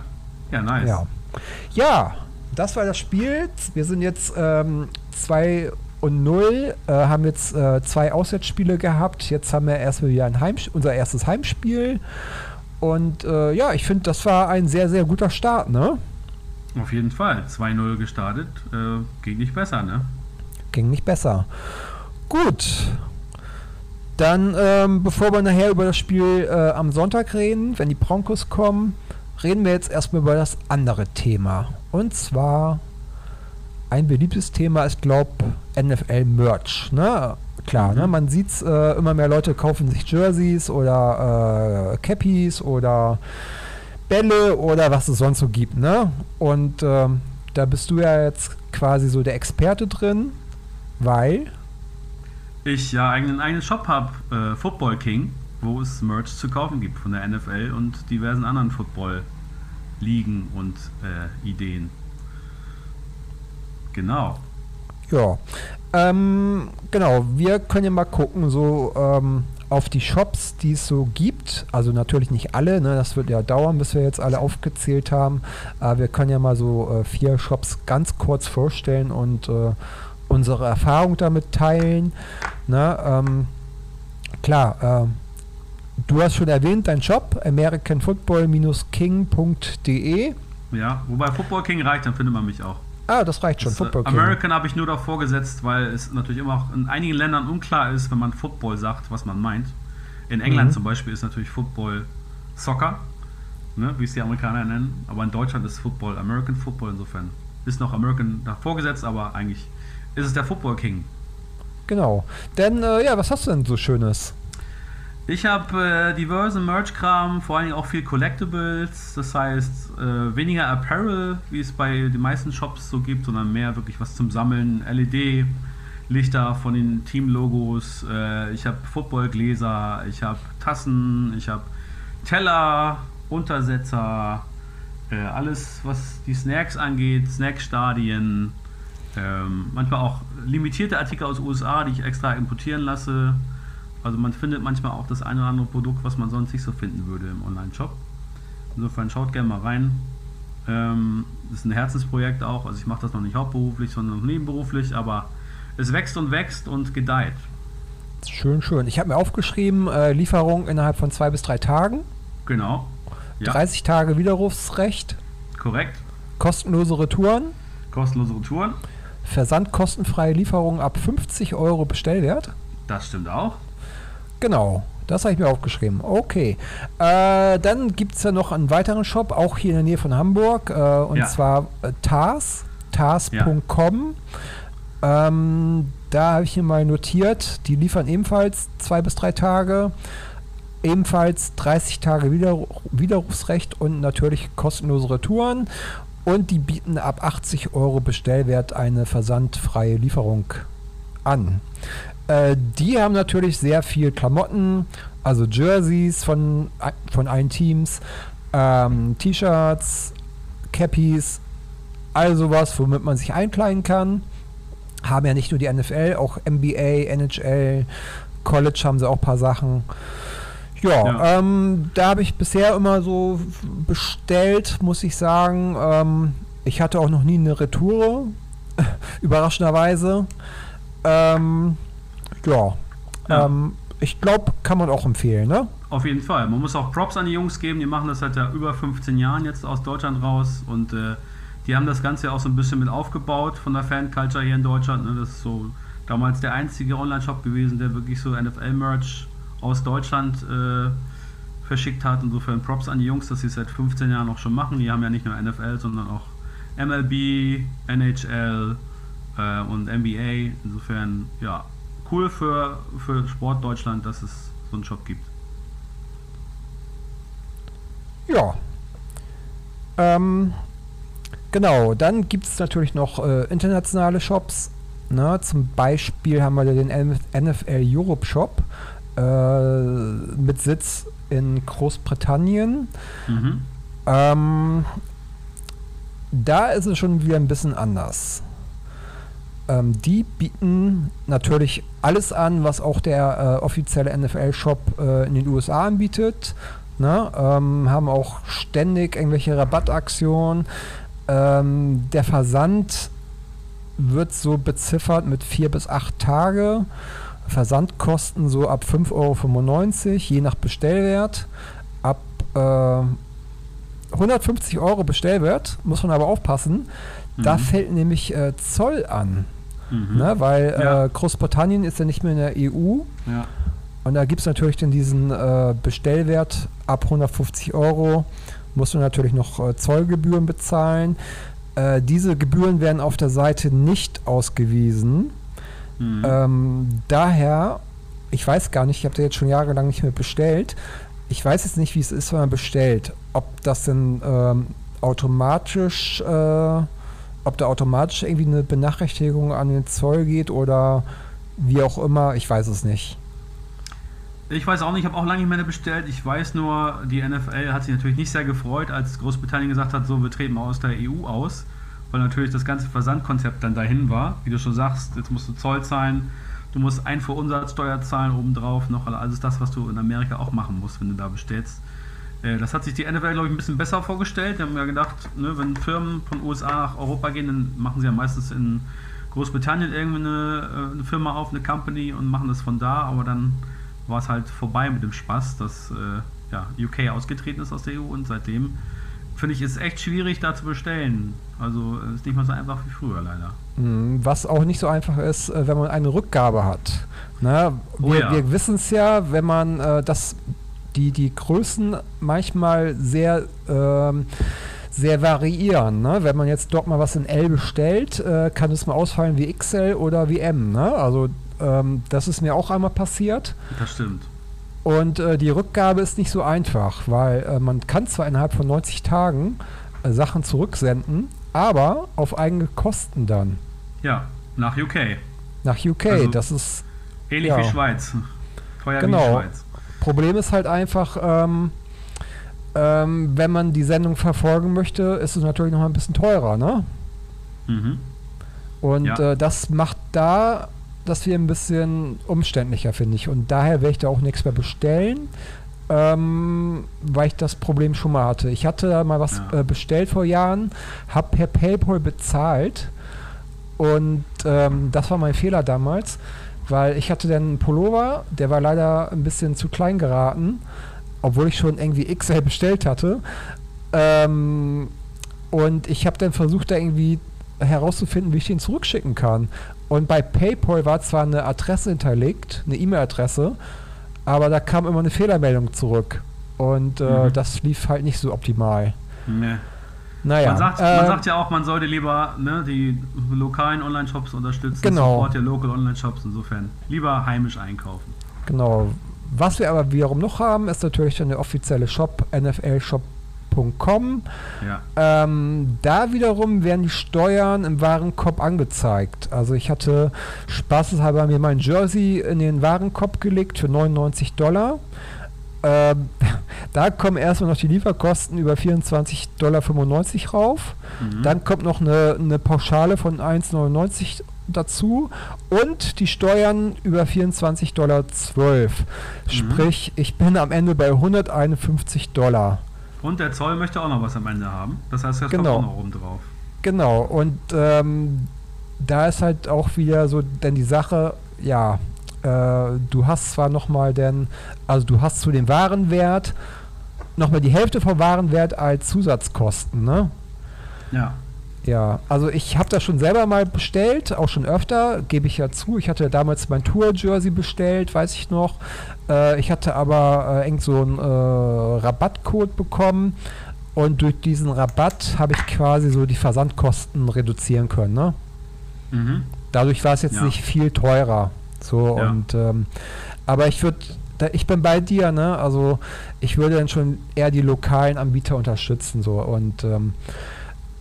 ja, nice. Ja, ja das war das Spiel. Wir sind jetzt ähm, zwei und 0, äh, haben jetzt äh, zwei Auswärtsspiele gehabt. Jetzt haben wir erstmal wieder ein Heim, unser erstes Heimspiel. Und äh, ja, ich finde, das war ein sehr, sehr guter Start, ne? Auf jeden Fall. 2-0 gestartet. Äh, ging nicht besser, ne? Ging nicht besser. Gut. Dann, ähm, bevor wir nachher über das Spiel äh, am Sonntag reden, wenn die Broncos kommen, reden wir jetzt erstmal über das andere Thema. Und zwar ein beliebtes Thema ist, glaube NFL Merch. Ne? Klar, ne? mhm. ne? man sieht es, äh, immer mehr Leute kaufen sich Jerseys oder äh, Cappies oder Bälle oder was es sonst so gibt. Ne? Und ähm, da bist du ja jetzt quasi so der Experte drin, weil ich ja einen eigenen Shop habe, äh, Football King, wo es Merch zu kaufen gibt von der NFL und diversen anderen Football-Ligen und äh, Ideen. Genau. Ja. Ähm, genau, wir können ja mal gucken, so ähm, auf die Shops, die es so gibt. Also natürlich nicht alle, ne? das wird ja dauern, bis wir jetzt alle aufgezählt haben. Aber wir können ja mal so äh, vier Shops ganz kurz vorstellen und äh, unsere Erfahrung damit teilen. Ne? Ähm, klar, äh, du hast schon erwähnt, dein Shop, americanfootball-king.de. Ja, wobei Football King reicht, dann findet man mich auch. Ah, das reicht schon. Das, äh, Football American habe ich nur davor gesetzt, weil es natürlich immer auch in einigen Ländern unklar ist, wenn man Football sagt, was man meint. In England mhm. zum Beispiel ist natürlich Football Soccer, ne, wie es die Amerikaner nennen. Aber in Deutschland ist Football American Football. Insofern ist noch American davor gesetzt, aber eigentlich ist es der Football King. Genau. Denn, äh, ja, was hast du denn so Schönes? Ich habe äh, diverse Merch-Kram, vor allem auch viel Collectibles, das heißt äh, weniger Apparel, wie es bei den meisten Shops so gibt, sondern mehr wirklich was zum Sammeln, LED-Lichter von den Team-Logos, äh, ich habe Footballgläser, ich habe Tassen, ich habe Teller, Untersetzer, äh, alles was die Snacks angeht, Snackstadien, ähm, manchmal auch limitierte Artikel aus USA, die ich extra importieren lasse. Also man findet manchmal auch das eine oder andere Produkt, was man sonst nicht so finden würde im Online-Shop. Insofern schaut gerne mal rein. Ähm, das ist ein Herzensprojekt auch. Also ich mache das noch nicht hauptberuflich, sondern nebenberuflich, aber es wächst und wächst und gedeiht. Schön, schön. Ich habe mir aufgeschrieben, äh, Lieferung innerhalb von zwei bis drei Tagen. Genau. Ja. 30 Tage Widerrufsrecht. Korrekt. Kostenlose Retouren. Kostenlose Retouren. Versandkostenfreie Lieferung ab 50 Euro Bestellwert. Das stimmt auch. Genau, das habe ich mir aufgeschrieben. Okay. Äh, dann gibt es ja noch einen weiteren Shop, auch hier in der Nähe von Hamburg, äh, und ja. zwar äh, Tars, tars.com. Ja. Ähm, da habe ich hier mal notiert, die liefern ebenfalls zwei bis drei Tage, ebenfalls 30 Tage Wider Widerrufsrecht und natürlich kostenlose Retouren. Und die bieten ab 80 Euro Bestellwert eine versandfreie Lieferung an. Äh, die haben natürlich sehr viel Klamotten, also Jerseys von, von allen Teams, ähm, T-Shirts, Cappies, all sowas, womit man sich einkleiden kann. Haben ja nicht nur die NFL, auch NBA, NHL, College haben sie auch ein paar Sachen. Ja, ja. Ähm, da habe ich bisher immer so bestellt, muss ich sagen. Ähm, ich hatte auch noch nie eine Retour, <laughs> überraschenderweise. Ähm, ja. ja. Ähm, ich glaube, kann man auch empfehlen, ne? Auf jeden Fall. Man muss auch Props an die Jungs geben. Die machen das seit ja über 15 Jahren jetzt aus Deutschland raus und äh, die haben das Ganze auch so ein bisschen mit aufgebaut von der Fan-Culture hier in Deutschland. Ne? Das ist so damals der einzige Online-Shop gewesen, der wirklich so NFL-Merch aus Deutschland äh, verschickt hat. Insofern Props an die Jungs, dass sie es seit 15 Jahren auch schon machen. Die haben ja nicht nur NFL, sondern auch MLB, NHL äh, und NBA. Insofern, ja, cool für, für Sport Deutschland, dass es so einen Shop gibt. Ja. Ähm, genau, dann gibt es natürlich noch äh, internationale Shops. Ne? Zum Beispiel haben wir den NFL Europe Shop mit Sitz in Großbritannien. Mhm. Ähm, da ist es schon wieder ein bisschen anders. Ähm, die bieten natürlich alles an, was auch der äh, offizielle NFL-Shop äh, in den USA anbietet. Ne? Ähm, haben auch ständig irgendwelche Rabattaktionen. Ähm, der Versand wird so beziffert mit vier bis acht Tage. Versandkosten so ab 5,95 Euro, je nach Bestellwert. Ab äh, 150 Euro Bestellwert, muss man aber aufpassen. Mhm. Da fällt nämlich äh, Zoll an. Mhm. Ne, weil ja. äh, Großbritannien ist ja nicht mehr in der EU. Ja. Und da gibt es natürlich dann diesen äh, Bestellwert ab 150 Euro. musst du natürlich noch äh, Zollgebühren bezahlen. Äh, diese Gebühren werden auf der Seite nicht ausgewiesen. Mhm. Ähm, daher, ich weiß gar nicht, ich habe da jetzt schon jahrelang nicht mehr bestellt. Ich weiß jetzt nicht, wie es ist, wenn man bestellt. Ob das denn ähm, automatisch, äh, ob da automatisch irgendwie eine Benachrichtigung an den Zoll geht oder wie auch immer, ich weiß es nicht. Ich weiß auch nicht, ich habe auch lange nicht mehr bestellt. Ich weiß nur, die NFL hat sich natürlich nicht sehr gefreut, als Großbritannien gesagt hat, so, wir treten aus der EU aus, weil natürlich das ganze Versandkonzept dann dahin war. Wie du schon sagst, jetzt musst du Zoll zahlen, du musst Einfuhrumsatzsteuer zahlen obendrauf, noch alles das, was du in Amerika auch machen musst, wenn du da bestellst. Äh, das hat sich die NFL, glaube ich, ein bisschen besser vorgestellt. Die haben ja gedacht, ne, wenn Firmen von USA nach Europa gehen, dann machen sie ja meistens in Großbritannien irgendwie eine, äh, eine Firma auf, eine Company und machen das von da, aber dann war es halt vorbei mit dem Spaß, dass äh, ja, UK ausgetreten ist aus der EU und seitdem finde ich es echt schwierig, da zu bestellen. Also es ist nicht mal so einfach wie früher leider. Mhm, was auch nicht so einfach ist, äh, wenn man eine Rückgabe hat. Ne? wir, oh ja. wir wissen es ja, wenn man äh, das, die, die Größen manchmal sehr ähm, sehr variieren. Ne? Wenn man jetzt dort mal was in L bestellt, äh, kann es mal ausfallen wie XL oder wie M. Ne? Also ähm, das ist mir auch einmal passiert. Das stimmt. Und äh, die Rückgabe ist nicht so einfach, weil äh, man kann zwar innerhalb von 90 Tagen äh, Sachen zurücksenden, aber auf eigene Kosten dann. Ja, nach UK. Nach UK, also das ist... Ähnlich ja. wie Schweiz. Teuer genau. wie Schweiz. Problem ist halt einfach, ähm, ähm, wenn man die Sendung verfolgen möchte, ist es natürlich noch ein bisschen teurer, ne? Mhm. Und ja. äh, das macht da das hier ein bisschen umständlicher, finde ich. Und daher werde ich da auch nichts mehr bestellen, ähm, weil ich das Problem schon mal hatte. Ich hatte da mal was ja. äh, bestellt vor Jahren, habe per PayPal bezahlt und ähm, das war mein Fehler damals, weil ich hatte dann einen Pullover, der war leider ein bisschen zu klein geraten, obwohl ich schon irgendwie XL bestellt hatte. Ähm, und ich habe dann versucht, da irgendwie herauszufinden, wie ich den zurückschicken kann. Und bei PayPal war zwar eine Adresse hinterlegt, eine E-Mail-Adresse, aber da kam immer eine Fehlermeldung zurück. Und äh, mhm. das lief halt nicht so optimal. Nee. Naja, man, sagt, äh, man sagt ja auch, man sollte lieber ne, die lokalen Online-Shops unterstützen. Genau. Support der Local Online-Shops insofern. Lieber heimisch einkaufen. Genau. Was wir aber wiederum noch haben, ist natürlich dann der offizielle Shop, NFL Warenkorb.com. Ja. Ähm, da wiederum werden die Steuern im Warenkorb angezeigt. Also ich hatte spaßeshalber mir mein Jersey in den Warenkorb gelegt für 99 Dollar. Ähm, <laughs> da kommen erstmal noch die Lieferkosten über 24,95 Dollar rauf. Mhm. Dann kommt noch eine, eine Pauschale von 1,99 dazu und die Steuern über 24,12 Dollar. Mhm. Sprich, ich bin am Ende bei 151 Dollar. Und der Zoll möchte auch noch was am Ende haben. Das heißt, das genau. kommt auch noch oben drauf. Genau, und ähm, da ist halt auch wieder so denn die Sache, ja, äh, du hast zwar nochmal denn, also du hast zu dem Warenwert nochmal die Hälfte vom Warenwert als Zusatzkosten, ne? Ja. Ja, also ich habe das schon selber mal bestellt, auch schon öfter, gebe ich ja zu. Ich hatte damals mein Tour-Jersey bestellt, weiß ich noch. Äh, ich hatte aber äh, irgend so einen äh, Rabattcode bekommen und durch diesen Rabatt habe ich quasi so die Versandkosten reduzieren können. Ne? Mhm. Dadurch war es jetzt ja. nicht viel teurer. So ja. und ähm, aber ich würde ich bin bei dir, ne? Also ich würde dann schon eher die lokalen Anbieter unterstützen so und ähm,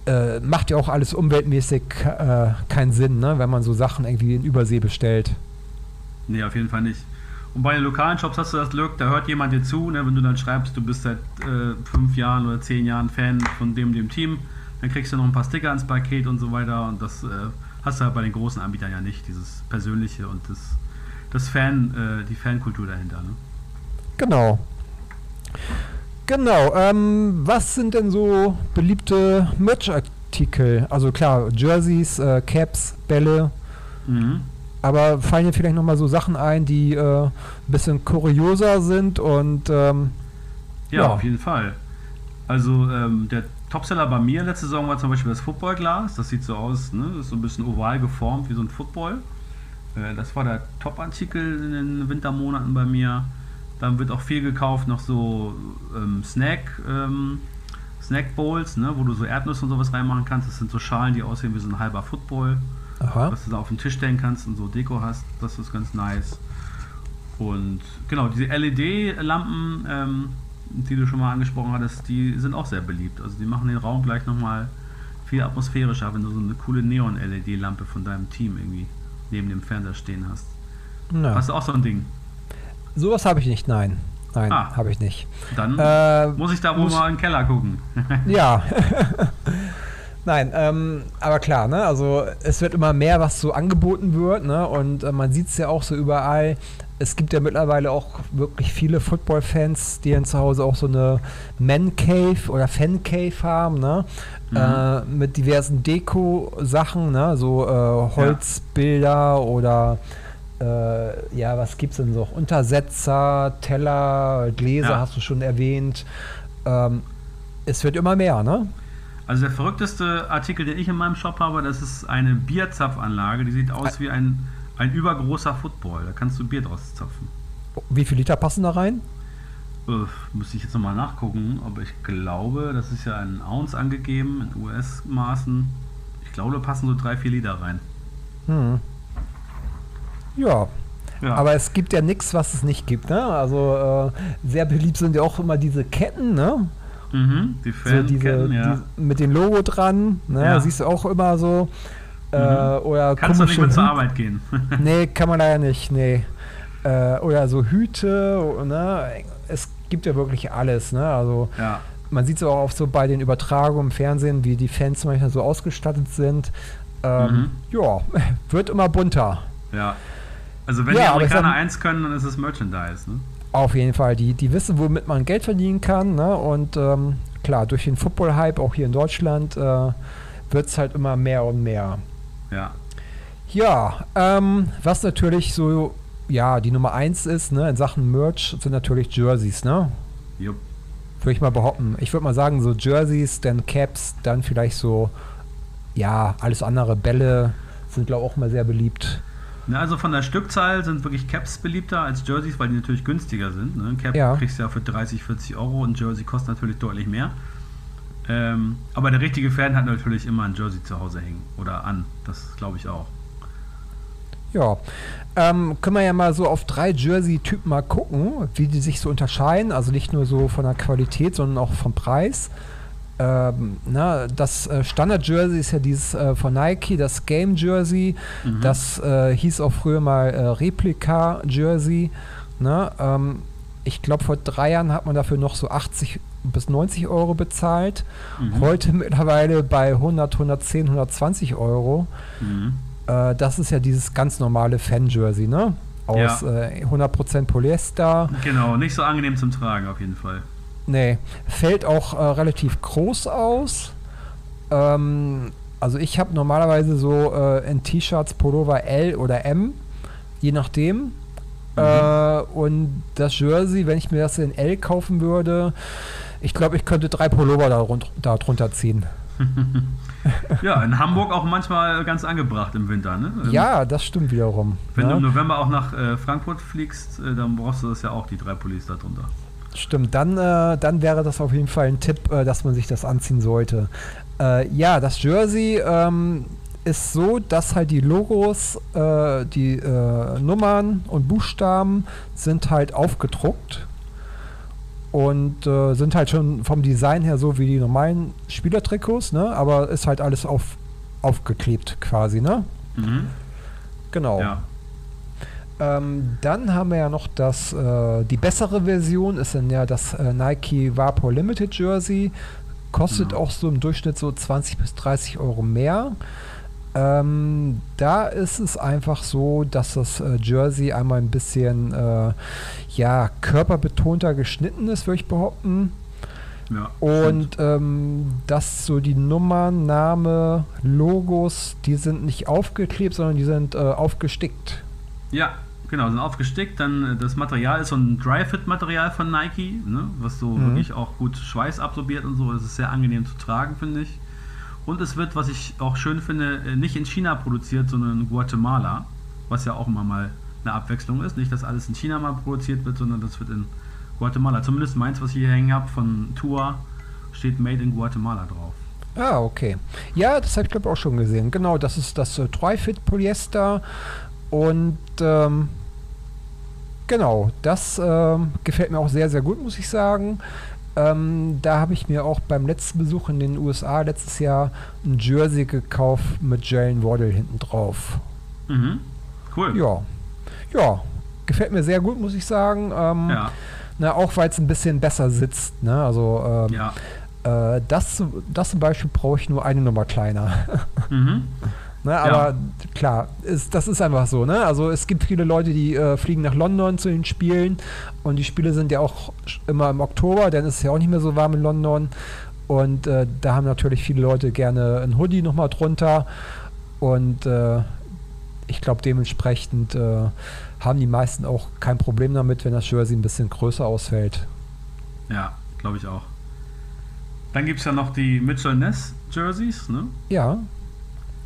äh, macht ja auch alles umweltmäßig äh, keinen Sinn, ne? wenn man so Sachen irgendwie in Übersee bestellt. Nee, auf jeden Fall nicht. Und bei den lokalen Shops hast du das Glück, da hört jemand dir zu, ne? wenn du dann schreibst, du bist seit äh, fünf Jahren oder zehn Jahren Fan von dem dem Team, dann kriegst du noch ein paar Sticker ins Paket und so weiter und das äh, hast du halt bei den großen Anbietern ja nicht, dieses Persönliche und das, das Fan, äh, die Fankultur dahinter. Ne? Genau. Genau, ähm, was sind denn so beliebte Merch-Artikel? Also klar, Jerseys, äh, Caps, Bälle. Mhm. Aber fallen dir vielleicht nochmal so Sachen ein, die äh, ein bisschen kurioser sind und ähm, ja, ja, auf jeden Fall. Also ähm, der Topseller bei mir letzte Saison war zum Beispiel das Footballglas. Das sieht so aus, ne? Ist so ein bisschen oval geformt wie so ein Football. Äh, das war der Top-Artikel in den Wintermonaten bei mir. Dann wird auch viel gekauft, noch so ähm, Snack, ähm, Snack Bowls, ne, wo du so Erdnüsse und sowas reinmachen kannst. Das sind so Schalen, die aussehen wie so ein halber Football. Aha. Was du da auf den Tisch stellen kannst und so Deko hast. Das ist ganz nice. Und genau, diese LED-Lampen, ähm, die du schon mal angesprochen hattest, die sind auch sehr beliebt. Also die machen den Raum gleich nochmal viel atmosphärischer, wenn du so eine coole Neon-LED-Lampe von deinem Team irgendwie neben dem Fernseher stehen hast. Na, Hast du auch so ein Ding? Sowas habe ich nicht, nein. Nein, Ah. habe ich nicht. Dann Äh, muss ich da wohl mal in den Keller gucken. <laughs> Ja. <laughs> Nein, ähm, aber klar, ne? Also es wird immer mehr, was so angeboten wird, ne? Und äh, man sieht es ja auch so überall. Es gibt ja mittlerweile auch wirklich viele Football-Fans, die dann zu Hause auch so eine Man-Cave oder Fan-Cave haben, ne? Mhm. Äh, mit diversen Deko-Sachen, ne? So äh, Holzbilder oder äh, ja, was gibt's denn so? Untersetzer, Teller, Gläser Ja. hast du schon erwähnt. Ähm, es wird immer mehr, ne? Also der verrückteste Artikel, den ich in meinem Shop habe, das ist eine Bierzapfanlage. Die sieht aus wie ein, ein übergroßer Football. Da kannst du Bier draus zapfen. Wie viel Liter passen da rein? Äh, müsste ich jetzt nochmal nachgucken, aber ich glaube, das ist ja ein Ounce angegeben in US-Maßen. Ich glaube, da passen so drei, vier Liter rein. Hm. Ja, Ja. aber es gibt ja nichts, was es nicht gibt. Ne? Also äh, sehr beliebt sind ja auch immer diese Ketten, ne? mhm, die So diese, ja. die, mit dem Logo dran. Ne? Ja. Siehst du auch immer so. Äh, Mhm. oder Kannst du nicht mehr zur Arbeit gehen. <laughs> Nee, kann man leider nicht. Nee. Äh, oder so Hüte. Ne? Es gibt ja wirklich alles. Ne? Also ja. man sieht es auch oft so bei den Übertragungen im Fernsehen, wie die Fans manchmal so ausgestattet sind. Ähm, Mhm. Ja, <laughs> wird immer bunter. Ja. Also wenn Ja, die Amerikaner sag- eins können, dann ist es Merchandise. Ne? Auf jeden Fall. Die, die wissen, womit man Geld verdienen kann. Ne? Und ähm, klar, durch den Football-Hype, auch hier in Deutschland, äh, wird es halt immer mehr und mehr. Ja. Ja, ähm, was natürlich so, ja, die Nummer eins ist, ne, in Sachen Merch, sind natürlich Jerseys, ne? Jupp. Würde ich mal behaupten. Ich würde mal sagen, so Jerseys, dann Caps, dann vielleicht so, ja, alles andere, Bälle sind, glaube ich, auch mal sehr beliebt. Na, also von der Stückzahl sind wirklich Caps beliebter als Jerseys, weil die natürlich günstiger sind. Ne? Ein Cap Ja. kriegst du ja für 30, 40 Euro und Jersey kostet natürlich deutlich mehr. Ähm, aber der richtige Fan hat natürlich immer ein Jersey zu Hause hängen oder an. Das glaube ich auch. Ja, ähm, können wir ja mal so auf drei Jersey-Typen mal gucken, wie die sich so unterscheiden. Also nicht nur so von der Qualität, sondern auch vom Preis. Ähm, na, das äh, Standard-Jersey ist ja dieses äh, von Nike, das Game-Jersey. Mhm. Das äh, hieß auch früher mal äh, Replika-Jersey. Ne? Ähm, ich glaube, vor drei Jahren hat man dafür noch so 80 bis 90 Euro bezahlt. Mhm. Heute mittlerweile bei 100, 110, 120 Euro. Mhm. Äh, das ist ja dieses ganz normale Fan-Jersey, ne? Aus Ja. äh, 100% Polyester. Genau, nicht so angenehm zum Tragen auf jeden Fall. Nee, fällt auch äh, relativ groß aus. Ähm, also ich habe normalerweise so äh, in T-Shirts Pullover L oder M, je nachdem. Äh, und das Jersey, wenn ich mir das in L kaufen würde, ich glaube, ich könnte drei Pullover da, rund, da drunter ziehen. <laughs> Ja, in Hamburg auch manchmal ganz angebracht im Winter. Ne? Ähm, Ja, das stimmt wiederum. Wenn du im ne? November auch nach äh, Frankfurt fliegst, äh, dann brauchst du das ja auch, die drei Pullis da drunter. Stimmt, dann, äh, dann wäre das auf jeden Fall ein Tipp, äh, dass man sich das anziehen sollte. Äh, ja, das Jersey ähm, ist so, dass halt die Logos, äh, die äh, Nummern und Buchstaben sind halt aufgedruckt und äh, sind halt schon vom Design her so wie die normalen Spielertrikots, ne? aber ist halt alles auf, aufgeklebt quasi, ne? Mhm. Genau. Ja. Ähm, dann haben wir ja noch das, äh, die bessere Version ist dann ja das äh, Nike Vapor Limited Jersey. Kostet Genau. auch so im Durchschnitt so 20 bis 30 Euro mehr. Ähm, da ist es einfach so, dass das äh, Jersey einmal ein bisschen äh, ja, körperbetonter geschnitten ist, würde ich behaupten. ja. Und ähm, dass so die Nummern, Name, Logos, die sind nicht aufgeklebt, sondern die sind äh, aufgestickt. Ja, genau, sind aufgestickt. Dann äh, das Material ist so ein Dry-Fit-Material von Nike, ne, was so Mhm. wirklich auch gut Schweiß absorbiert und so. Das ist sehr angenehm zu tragen, finde ich. Und es wird, was ich auch schön finde, äh, nicht in China produziert, sondern in Guatemala, was ja auch immer mal eine Abwechslung ist. Nicht, dass alles in China mal produziert wird, sondern das wird in Guatemala. Zumindest meins, was ich hier hängen habe von Tua, steht Made in Guatemala drauf. Ah, okay. Ja, das habe ich glaube auch schon gesehen. Genau, das ist das äh, Tri-Fit Polyester und ähm, genau, das ähm, gefällt mir auch sehr, sehr gut, muss ich sagen. Ähm, da habe ich mir auch beim letzten Besuch in den USA letztes Jahr ein Jersey gekauft mit Jalen Waddle hinten drauf. Mhm. Cool. Ja. Ja, gefällt mir sehr gut, muss ich sagen. Ähm, Ja. na, auch weil es ein bisschen besser sitzt. Ne? Also ähm, Ja. äh, das, das zum Beispiel brauche ich nur eine Nummer kleiner. Mhm. <laughs> Ne, aber klar, ist, das ist einfach so. Ne? Also es gibt viele Leute, die äh, fliegen nach London zu den Spielen und die Spiele sind ja auch immer im Oktober, dann ist es ja auch nicht mehr so warm in London. Und äh, da haben natürlich viele Leute gerne ein Hoodie nochmal drunter. Und äh, ich glaube, dementsprechend äh, haben die meisten auch kein Problem damit, wenn das Jersey ein bisschen größer ausfällt. Ja, glaube ich auch. Dann gibt es ja noch die Mitchell Ness Jerseys, ne? Ja.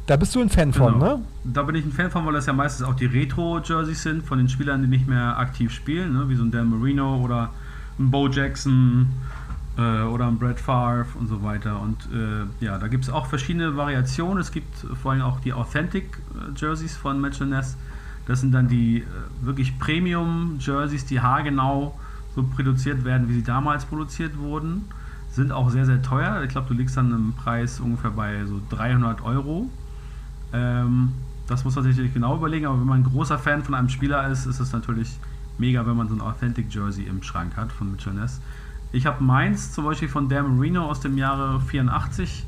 Da bist du ein Fan von, Genau. ne? Da bin ich ein Fan von, weil das ja meistens auch die Retro-Jerseys sind von den Spielern, die nicht mehr aktiv spielen, ne? wie so ein Dan Marino oder ein Bo Jackson äh, oder ein Brett Favre und so weiter. Und äh, ja, da gibt es auch verschiedene Variationen. Es gibt vor allem auch die Authentic äh, Jerseys von Mitchell Ness. Das sind dann die äh, wirklich Premium-Jerseys, die haargenau so produziert werden, wie sie damals produziert wurden. Sind auch sehr, sehr teuer. Ich glaube, du liegst dann im Preis ungefähr bei so 300 Euro. Ähm, das muss man sich natürlich genau überlegen, aber wenn man ein großer Fan von einem Spieler ist, ist es natürlich mega, wenn man so ein Authentic Jersey im Schrank hat von Mitchell Ness. Ich habe meins zum Beispiel von Dan Marino aus dem Jahre 84,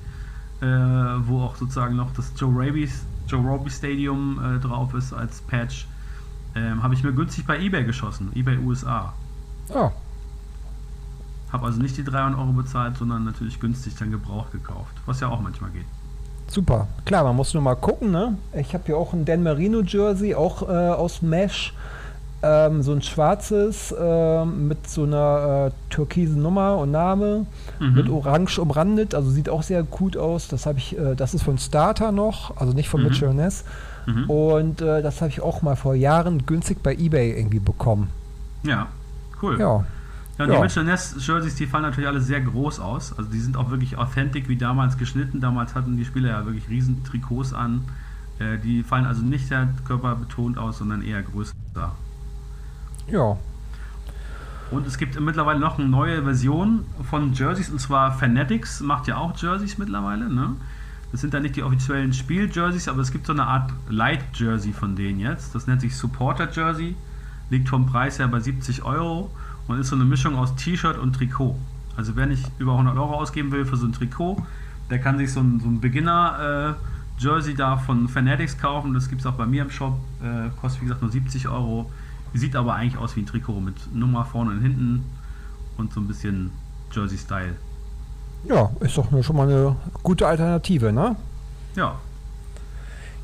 äh, wo auch sozusagen noch das Joe Roby, Joe Roby Stadium äh, drauf ist als Patch. Ähm, habe ich mir günstig bei eBay geschossen, eBay USA. Ja. Habe also nicht die 300 Euro bezahlt, sondern natürlich günstig dann gebraucht gekauft, was ja auch manchmal geht. Super. Klar, man muss nur mal gucken, ne? Ich habe hier auch ein Dan Marino Jersey, auch äh, aus Mesh. Ähm, so ein schwarzes ähm, mit so einer äh, türkisen Nummer und Name, Mhm. mit orange umrandet, also sieht auch sehr gut aus. Das habe ich, äh, das ist von Starter noch, also nicht von Mhm. Mitchell Ness. Mhm. Und äh, das habe ich auch mal vor Jahren günstig bei eBay irgendwie bekommen. Ja, cool. Ja. Ja, und die Ja. Mitchell Ness Jerseys, die fallen natürlich alle sehr groß aus. Also die sind auch wirklich authentic wie damals geschnitten. Damals hatten die Spieler ja wirklich riesen Trikots an. Äh, die fallen also nicht sehr körperbetont aus, sondern eher größer. Ja. Und es gibt mittlerweile noch eine neue Version von Jerseys und zwar Fanatics macht ja auch Jerseys mittlerweile. Ne? Das sind dann nicht die offiziellen Spiel-Jerseys, aber es gibt so eine Art Light-Jersey von denen jetzt. Das nennt sich Supporter-Jersey, liegt vom Preis her bei 70 Euro und ist so eine Mischung aus T-Shirt und Trikot. Also wer nicht über 100 Euro ausgeben will für so ein Trikot, der kann sich so ein, so ein Beginner-Jersey da von Fanatics kaufen. Das gibt es auch bei mir im Shop. Äh, kostet wie gesagt nur 70 Euro. Sieht aber eigentlich aus wie ein Trikot mit Nummer vorne und hinten und so ein bisschen Jersey-Style. Ja, ist doch schon mal eine gute Alternative, ne? Ja,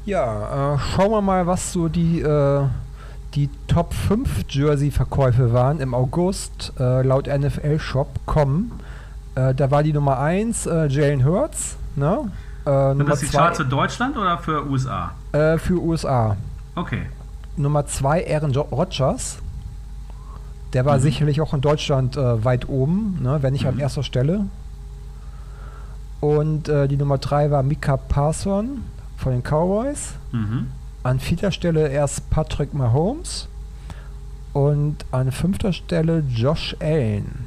Ja, äh, schauen wir mal, was so die, äh, die Top 5 Jersey-Verkäufe waren im August äh, laut NFL-Shop.com. Äh, da war die Nummer 1 äh, Jalen Hurts, ne? Äh, sind das die zwei, Charts für Deutschland oder für USA? äh, für USA. Okay. Nummer 2 Aaron Rodgers. Der war Mhm. sicherlich auch in Deutschland äh, weit oben, ne, wenn nicht an Mhm. erster Stelle. Und äh, die Nummer 3 war Mika Parson von den Cowboys. Mhm. An vierter Stelle erst Patrick Mahomes und an fünfter Stelle Josh Allen.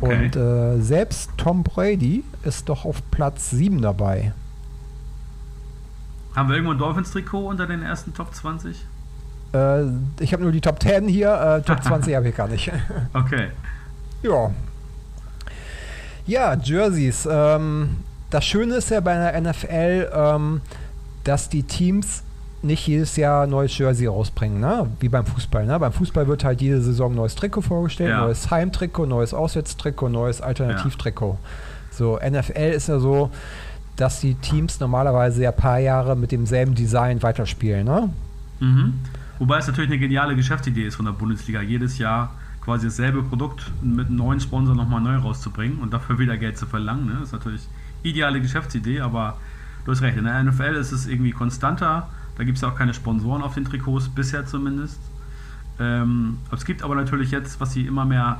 Okay. Und äh, selbst Tom Brady ist doch auf Platz 7 dabei. Haben wir irgendwo ein Dolphins-Trikot unter den ersten Top 20? Äh, ich habe nur die Top 10 hier, äh, Top 20 <laughs> habe ich gar nicht. Okay. ja. Ja, Jerseys. Ähm, das Schöne ist ja bei einer NFL, ähm, dass die Teams nicht jedes Jahr neues Jersey rausbringen, ne? wie beim Fußball. Ne? Beim Fußball wird halt jede Saison ein neues Trikot vorgestellt, Ja. neues Heimtrikot, neues Auswärtstrikot, neues Alternativtrikot. So, NFL ist ja so, dass die Teams normalerweise ja ein paar Jahre mit demselben Design weiterspielen. Ne? Mhm. Wobei es natürlich eine geniale Geschäftsidee ist von der Bundesliga, jedes Jahr quasi dasselbe Produkt mit einem neuen Sponsor nochmal neu rauszubringen und dafür wieder Geld zu verlangen. Ne? Das ist natürlich ideale Geschäftsidee, aber du hast recht, in der NFL ist es irgendwie konstanter. Da gibt es ja auch keine Sponsoren auf den Trikots, bisher zumindest. Ähm, es gibt aber natürlich jetzt, was sie immer mehr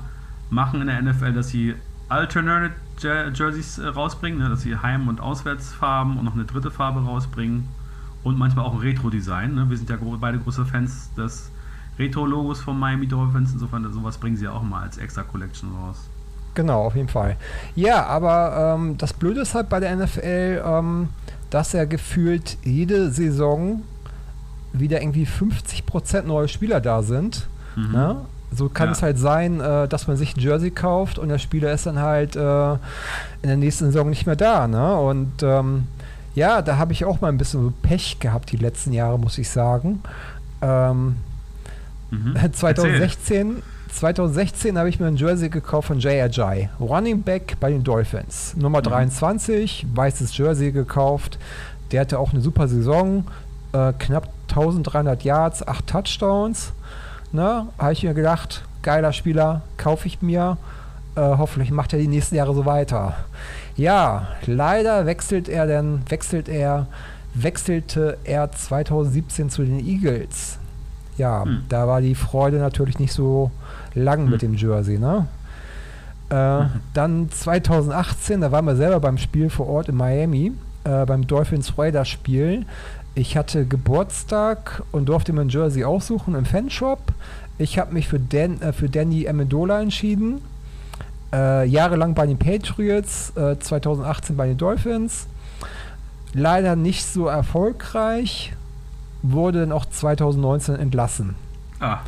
machen in der NFL, dass sie Alternate Jerseys äh, rausbringen, ne, dass sie Heim- und Auswärtsfarben und noch eine dritte Farbe rausbringen und manchmal auch ein Retro-Design. Ne? Wir sind ja beide große Fans des Retro-Logos von Miami Dolphins, insofern sowas bringen sie ja auch mal als extra Collection raus. Genau, auf jeden Fall. Ja, aber ähm, das Blöde ist halt bei der NFL, ähm, dass ja gefühlt jede Saison wieder irgendwie 50% neue Spieler da sind. Mhm. Ne? So kann ja. es halt sein, äh, dass man sich ein Jersey kauft und der Spieler ist dann halt äh, in der nächsten Saison nicht mehr da. Ne? Und ähm, ja, da habe ich auch mal ein bisschen Pech gehabt die letzten Jahre, muss ich sagen. Ähm, mhm. <laughs> 2016, 2016 habe ich mir ein Jersey gekauft von Jay Ajay, Running Back bei den Dolphins. Nummer mhm. 23, weißes Jersey gekauft. Der hatte auch eine super Saison, äh, knapp 1300 Yards, 8 Touchdowns. Ne, habe ich mir gedacht, geiler Spieler, kaufe ich mir. Äh, hoffentlich macht er die nächsten Jahre so weiter. Ja, leider wechselt er dann, wechselt er, wechselte er 2017 zu den Eagles. Ja, hm. da war die Freude natürlich nicht so lang hm. mit dem Jersey, ne? Äh, mhm. Dann 2018, da waren wir selber beim Spiel vor Ort in Miami, äh, beim Dolphins Raiders Spiel. Ich hatte Geburtstag und durfte mir ein Jersey aussuchen im Fanshop. Ich habe mich für, Dan, äh, für Danny Amendola entschieden. Äh, jahrelang bei den Patriots, äh, 2018 bei den Dolphins. Leider nicht so erfolgreich. Wurde dann auch 2019 entlassen. Ah.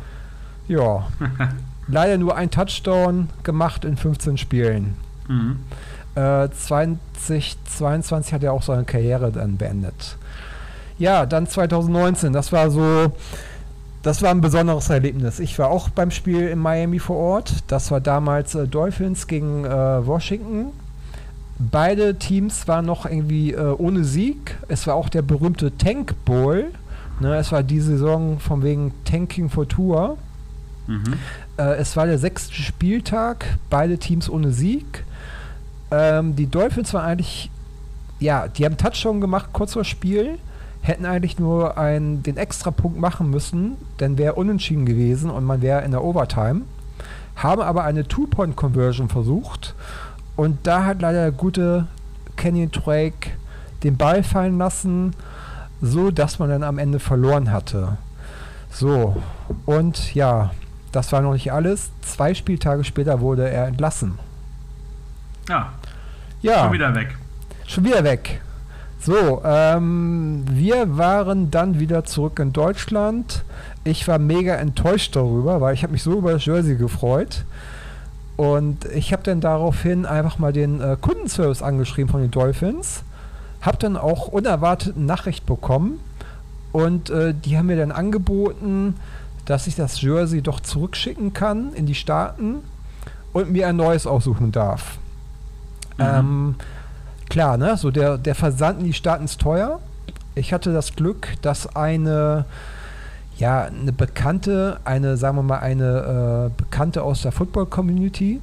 Ja. <laughs> Leider nur ein Touchdown gemacht in 15 Spielen. Mhm. Äh, 2022 hat er auch seine Karriere dann beendet. Ja, dann 2019, das war so, das war ein besonderes Erlebnis. Ich war auch beim Spiel in Miami vor Ort. Das war damals äh, Dolphins gegen äh, Washington. Beide Teams waren noch irgendwie äh, ohne Sieg. Es war auch der berühmte Tank Bowl. Ne, es war die Saison von wegen Tanking for Tour. Mhm. Äh, es war der sechste Spieltag, beide Teams ohne Sieg. Ähm, die Dolphins waren eigentlich, ja, die haben Touchdown gemacht kurz vor Spiel hätten eigentlich nur einen, den Extrapunkt machen müssen, dann wäre unentschieden gewesen und man wäre in der Overtime. Haben aber eine Two-Point-Conversion versucht und da hat leider der gute Kenyon Drake den Ball fallen lassen, so dass man dann am Ende verloren hatte. So, und ja, das war noch nicht alles. Zwei Spieltage später wurde er entlassen. Ja. Ja. Schon wieder weg. Schon wieder weg. So, ähm, wir waren dann wieder zurück in Deutschland. Ich war mega enttäuscht darüber, weil ich habe mich so über das Jersey gefreut. Und ich habe dann daraufhin einfach mal den äh, Kundenservice angeschrieben von den Dolphins. Habe dann auch unerwartet eine Nachricht bekommen. Und äh, die haben mir dann angeboten, dass ich das Jersey doch zurückschicken kann in die Staaten und mir ein neues aussuchen darf. Mhm. Ähm, klar, ne? So der, der Versand in die Staaten ist teuer. Ich hatte das Glück, dass eine, ja, eine Bekannte, eine, sagen wir mal, eine äh, Bekannte aus der Football-Community,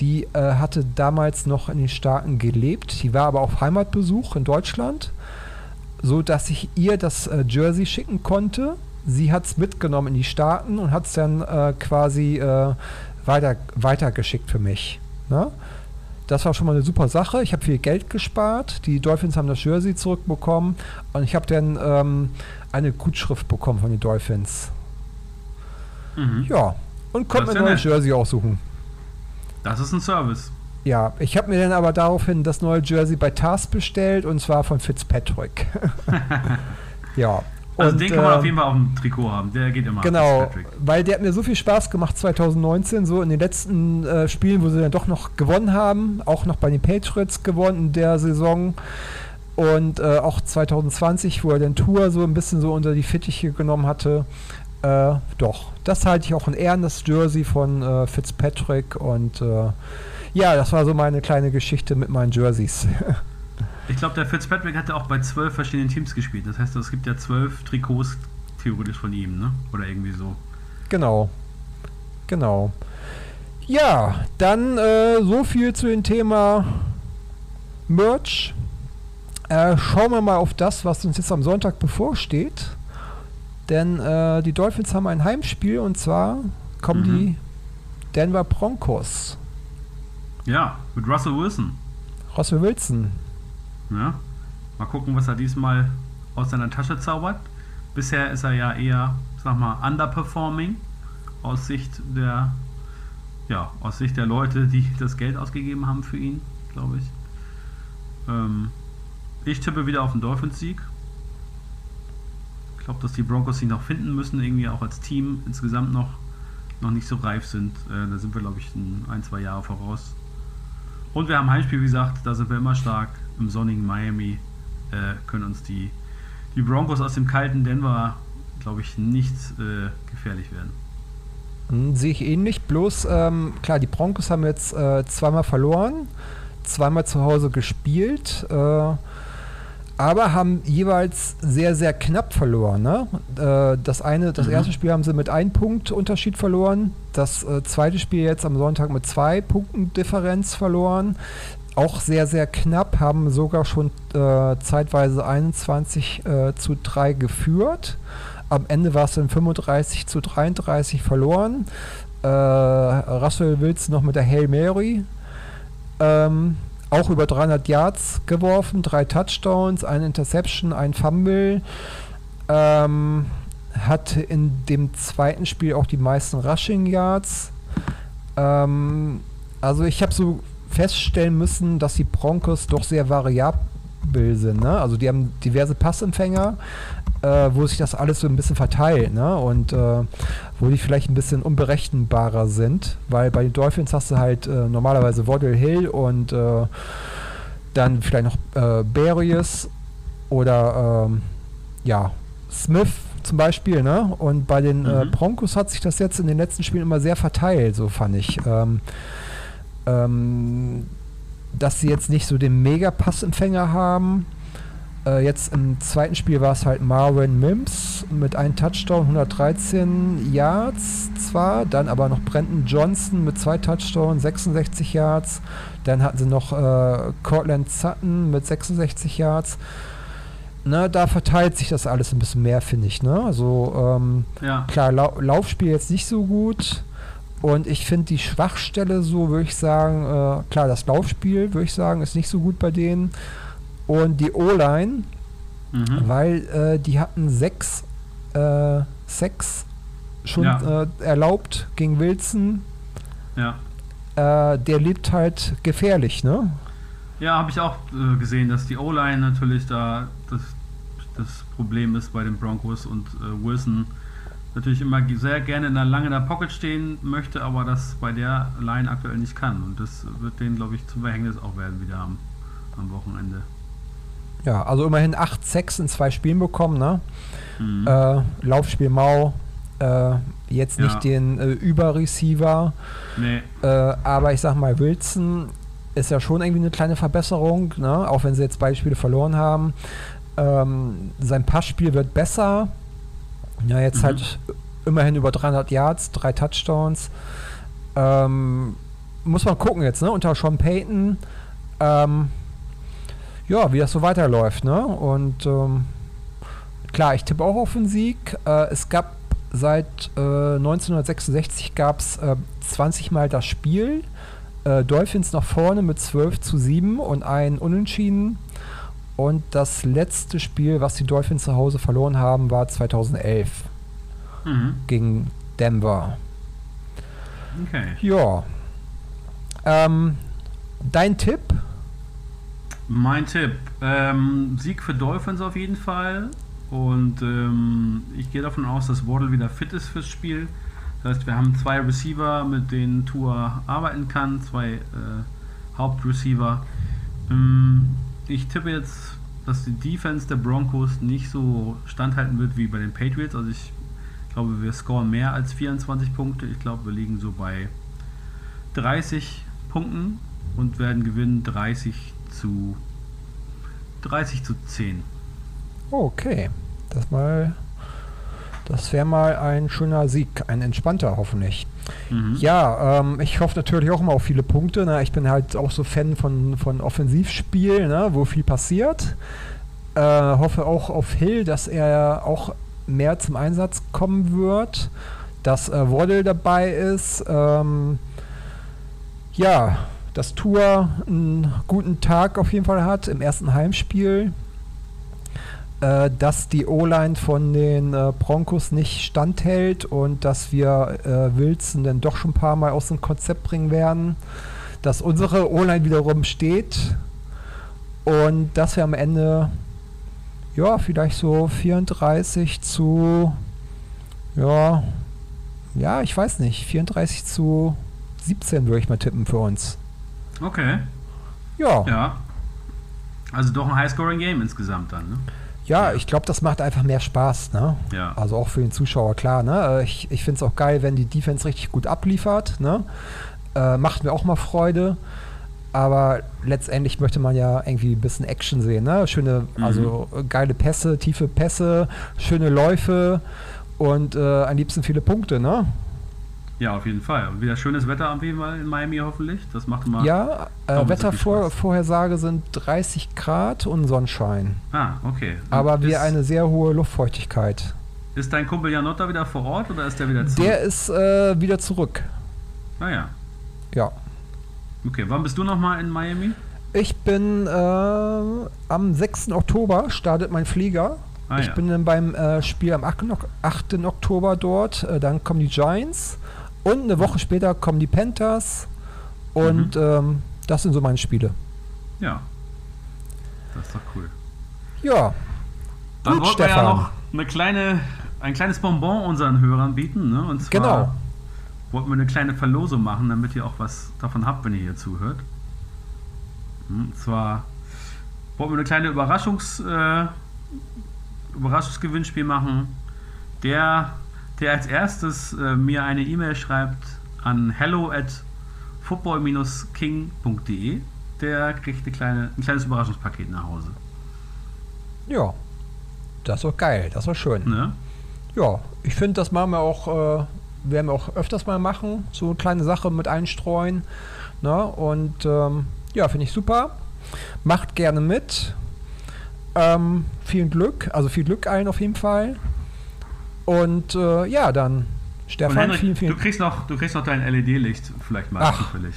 die äh, hatte damals noch in den Staaten gelebt. Die war aber auf Heimatbesuch in Deutschland, so dass ich ihr das äh, Jersey schicken konnte. Sie hat es mitgenommen in die Staaten und hat es dann äh, quasi äh, weiter, weitergeschickt für mich. Ne? Das war schon mal eine super Sache. Ich habe viel Geld gespart. Die Dolphins haben das Jersey zurückbekommen und ich habe dann ähm, eine Gutschrift bekommen von den Dolphins. Mhm. Ja, und konnte mir ein neues Jersey aussuchen. Das ist ein Service. Ja, ich habe mir dann aber daraufhin das neue Jersey bei Tars bestellt und zwar von Fitzpatrick. <laughs> ja, also und, den kann man äh, auf jeden Fall auf dem Trikot haben, der geht immer. Genau, weil der hat mir so viel Spaß gemacht 2019, so in den letzten äh, Spielen, wo sie dann doch noch gewonnen haben, auch noch bei den Patriots gewonnen in der Saison und äh, auch 2020, wo er den Tour so ein bisschen so unter die Fittiche genommen hatte. Äh, doch, das halte ich auch in Ehren, das Jersey von äh, Fitzpatrick und äh, ja, das war so meine kleine Geschichte mit meinen Jerseys. <laughs> Ich glaube, der Fitzpatrick hat ja auch bei zwölf verschiedenen Teams gespielt. Das heißt, es gibt ja zwölf Trikots theoretisch von ihm, ne? Oder irgendwie so. Genau. Genau. Ja, dann äh, so viel zu dem Thema Merch. Äh, schauen wir mal auf das, was uns jetzt am Sonntag bevorsteht. Denn äh, die Dolphins haben ein Heimspiel und zwar kommen mhm. die Denver Broncos Ja, mit Russell Wilson. Russell Wilson. Ja. Mal gucken, was er diesmal aus seiner Tasche zaubert. Bisher ist er ja eher, sag mal, underperforming aus Sicht der, ja, aus Sicht der Leute, die das Geld ausgegeben haben für ihn, glaube ich. Ähm, ich tippe wieder auf den Dolphins-Sieg. Ich glaube, dass die Broncos ihn noch finden müssen, irgendwie auch als Team insgesamt noch, noch nicht so reif sind. Äh, da sind wir, glaube ich, ein, ein, zwei Jahre voraus. Und wir haben Heimspiel, wie gesagt, da sind wir immer stark. Im sonnigen Miami äh, können uns die, die Broncos aus dem kalten Denver, glaube ich, nicht äh, gefährlich werden. Hm, sehe ich ähnlich, bloß ähm, klar, die Broncos haben jetzt äh, zweimal verloren, zweimal zu Hause gespielt. Äh, aber haben jeweils sehr, sehr knapp verloren. Ne? Äh, das eine, das mhm. erste Spiel haben sie mit einem Punkt Unterschied verloren, das äh, zweite Spiel jetzt am Sonntag mit zwei Punkten Differenz verloren. Auch sehr, sehr knapp, haben sogar schon äh, zeitweise 21 äh, zu 3 geführt. Am Ende war es dann 35 zu 33 verloren. Äh, Russell Wilson noch mit der Hail Mary. Ähm, auch über 300 Yards geworfen, drei Touchdowns, ein Interception, ein Fumble. Ähm, hatte in dem zweiten Spiel auch die meisten Rushing Yards. Ähm, also ich habe so feststellen müssen, dass die Broncos doch sehr variabel sind. Ne? Also die haben diverse Passempfänger, äh, wo sich das alles so ein bisschen verteilt. Ne? Und äh, wo die vielleicht ein bisschen unberechenbarer sind, weil bei den Dolphins hast du halt äh, normalerweise Waddle Hill und äh, dann vielleicht noch äh, Barrios oder ähm, ja, Smith zum Beispiel, ne? Und bei den äh, mhm. Broncos hat sich das jetzt in den letzten Spielen immer sehr verteilt, so fand ich. Ähm, ähm, dass sie jetzt nicht so den Mega-Passempfänger haben, äh, jetzt im zweiten Spiel war es halt Marvin Mims mit einem Touchdown, 113 Yards zwar, dann aber noch Brandon Johnson mit zwei Touchdowns, 66 Yards. Dann hatten sie noch äh, Cortland Sutton mit 66 Yards. Ne, da verteilt sich das alles ein bisschen mehr, finde ich. Ne? Also ähm, ja. klar, Lau Laufspiel jetzt nicht so gut. Und ich finde die Schwachstelle so, würde ich sagen, äh, klar, das Laufspiel, würde ich sagen, ist nicht so gut bei denen und die O-Line, mhm. weil äh, die hatten sechs äh, Sex schon ja. äh, erlaubt gegen Wilson. Ja. Äh, der lebt halt gefährlich, ne? Ja, habe ich auch äh, gesehen, dass die O-Line natürlich da das, das Problem ist bei den Broncos und Wilson natürlich immer sehr gerne in der lange in der Pocket stehen möchte, aber das bei der Line aktuell nicht kann. Und das wird denen, glaube ich, zum Verhängnis auch werden wieder am, am Wochenende. Ja, also immerhin 8 Sex in zwei Spielen bekommen, ne? Mhm. Äh, Laufspiel Mau, äh, jetzt nicht ja. den äh, Überreceiver. Nee. Äh, aber ich sag mal, Wilson ist ja schon irgendwie eine kleine Verbesserung, ne? auch wenn sie jetzt beide Spiele verloren haben. Ähm, sein Passspiel wird besser. Ja, jetzt mhm. halt immerhin über 300 Yards, drei Touchdowns. Ähm, muss man gucken jetzt, ne? Unter Sean Payton. Ähm, ja, wie das so weiterläuft. Ne? Und ähm, klar, ich tippe auch auf den Sieg. Äh, es gab seit äh, 1966 gab es äh, 20 Mal das Spiel. Äh, Dolphins nach vorne mit 12 zu 7 und ein Unentschieden. Und das letzte Spiel, was die Dolphins zu Hause verloren haben, war 2011 mhm. gegen Denver. Okay. Ja. Ähm, dein Tipp? Mein Tipp, ähm, Sieg für Dolphins auf jeden Fall. Und ähm, ich gehe davon aus, dass Waddle wieder fit ist fürs Spiel. Das heißt, wir haben zwei Receiver, mit denen Tour arbeiten kann, zwei äh, Hauptreceiver. Ähm, ich tippe jetzt, dass die Defense der Broncos nicht so standhalten wird wie bei den Patriots. Also ich glaube, wir scoren mehr als 24 Punkte. Ich glaube, wir liegen so bei 30 Punkten und werden gewinnen 30 zu 30 zu 10. Okay, das mal das wäre mal ein schöner Sieg, ein entspannter hoffentlich. Mhm. Ja, ähm, ich hoffe natürlich auch immer auf viele Punkte. Ne? Ich bin halt auch so Fan von, von Offensivspielen, ne? wo viel passiert. Äh, hoffe auch auf Hill, dass er auch mehr zum Einsatz kommen wird, dass äh, Waddle dabei ist. Ähm, ja, dass Tour einen guten Tag auf jeden Fall hat im ersten Heimspiel. Äh, dass die O-Line von den äh, Broncos nicht standhält und dass wir äh, Wilson dann doch schon ein paar Mal aus dem Konzept bringen werden. Dass unsere O-Line wiederum steht und dass wir am Ende ja vielleicht so 34 zu ja ja ich weiß nicht 34 zu 17 würde ich mal tippen für uns. Okay. Ja. Ja. Also doch ein High-Scoring-Game insgesamt dann, ne? Ja, ich glaube, das macht einfach mehr Spaß, ne? Ja. Also auch für den Zuschauer, klar, ne? Ich, ich finde es auch geil, wenn die Defense richtig gut abliefert, ne? Äh, macht mir auch mal Freude. Aber letztendlich möchte man ja irgendwie ein bisschen Action sehen, ne? Schöne, Mhm. also äh, geile Pässe, tiefe Pässe, schöne Läufe und äh, am liebsten viele Punkte, ne? Ja, auf jeden Fall. Und wieder schönes Wetter am jeden Fall in Miami hoffentlich. Das macht immer. Ja, äh, das Wettervor hat viel Spaß. Vorhersage sind 30 Grad und Sonnenschein. Ah, okay. Und Aber wir eine sehr hohe Luftfeuchtigkeit. Ist dein Kumpel Janotta wieder vor Ort oder ist der wieder zurück? Der ist äh, wieder zurück. Ah ja. Ja. Okay, wann bist du nochmal in Miami? Ich bin äh, am 6. Oktober startet mein Flieger. Ah, ich ja. bin dann beim äh, Spiel am 8. Ok- 8. Oktober dort. Äh, dann kommen die Giants. Und eine Woche später kommen die Panthers. Und Mhm. ähm, das sind so meine Spiele. Ja. Das ist doch cool. Ja. Dann Gut, wollten wir ja Stefan. noch eine kleine, ein kleines Bonbon unseren Hörern bieten. Ne? Und zwar Genau. wollten wir eine kleine Verlosung machen, damit ihr auch was davon habt, wenn ihr hier zuhört. Hm, Und zwar wollten wir eine kleine Überraschungs, äh, Überraschungsgewinnspiel machen. Der, der als erstes äh, mir eine E-Mail schreibt an hello at football-king.de, der kriegt eine kleine, ein kleines Überraschungspaket nach Hause. Ja. Das ist doch geil. Das war schön. Ne? Ja, ich finde, das machen wir auch, äh, werden wir auch öfters mal machen. So eine kleine Sache mit einstreuen. Ne? Und ähm, ja, finde ich super. Macht gerne mit. Ähm, viel Glück, also viel Glück allen auf jeden Fall. Und äh, ja, dann Stefan, Henrik, vielen, vielen du kriegst noch, du kriegst noch dein LED-Licht vielleicht mal Ach. zufällig.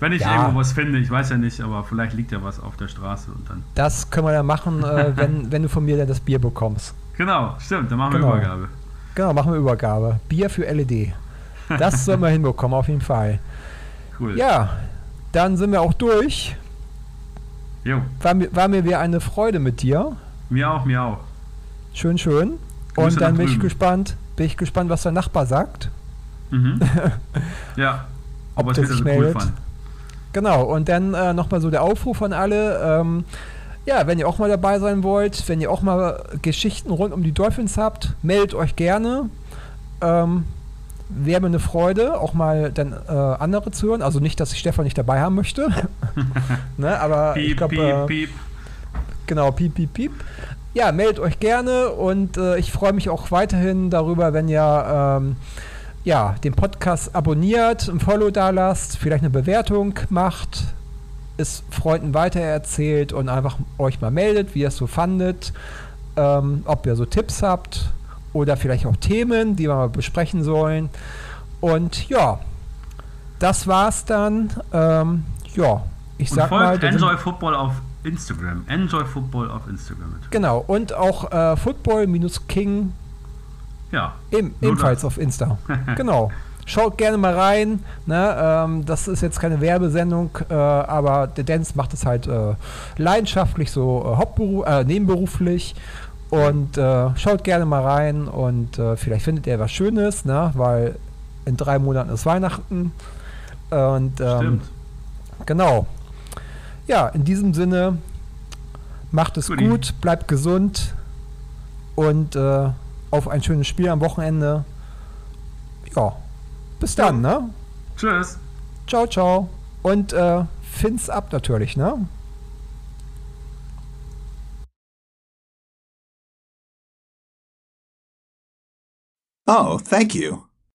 Wenn ich Ja. irgendwo was finde, ich weiß ja nicht, aber vielleicht liegt ja was auf der Straße und dann. Das können wir dann machen, äh, <laughs> wenn, wenn du von mir dann das Bier bekommst. Genau, stimmt, dann machen Genau. wir Übergabe. Genau, machen wir Übergabe. Bier für LED. Das <laughs> sollen wir hinbekommen, auf jeden Fall. Cool. Ja, dann sind wir auch durch. Jo, War mir, war mir wieder eine Freude mit dir. mir auch, mir auch. Schön, schön. Und dann bin ich gespannt, bin ich gespannt, was der Nachbar sagt. Mhm. <laughs> ja, Ob ob er es wieder sich so cool fand. Genau, und dann äh, nochmal so der Aufruf an alle. Ähm, ja, wenn ihr auch mal dabei sein wollt, wenn ihr auch mal Geschichten rund um die Dolphins habt, meldet euch gerne. Ähm, Wäre mir eine Freude, auch mal dann äh, andere zu hören. Also nicht, dass ich Stefan nicht dabei haben möchte. <laughs> ne, aber ich Piep, glaube, piep, äh, piep. Genau, piep, piep, piep. Ja, meldet euch gerne und äh, ich freue mich auch weiterhin darüber, wenn ihr ähm, ja, den Podcast abonniert, ein Follow da lasst, vielleicht eine Bewertung macht, es Freunden weitererzählt und einfach euch mal meldet, wie ihr es so fandet, ähm, ob ihr so Tipps habt oder vielleicht auch Themen, die wir mal besprechen sollen. Und ja, das war's dann. Ähm, ja, ich Und sag mal. folgt sind- Enjoy Football auf Instagram. Enjoy Football auf Instagram. Genau, und auch äh, Football-King Ja. Nur ebenfalls auf Insta. <laughs> genau. Schaut gerne mal rein. Ne? Ähm, das ist jetzt keine Werbesendung, äh, aber der Dance macht es halt äh, leidenschaftlich, so äh, äh, nebenberuflich. Und äh, schaut gerne mal rein und äh, vielleicht findet ihr was Schönes, ne? weil in drei Monaten ist Weihnachten. Und ähm, Stimmt. genau. Ja, in diesem Sinne, macht es Guti. gut, bleibt gesund und äh, auf ein schönes Spiel am Wochenende. Ja, bis dann, ne? Tschüss. Ciao, ciao. Und äh, Fins ab natürlich, ne? Oh, thank you.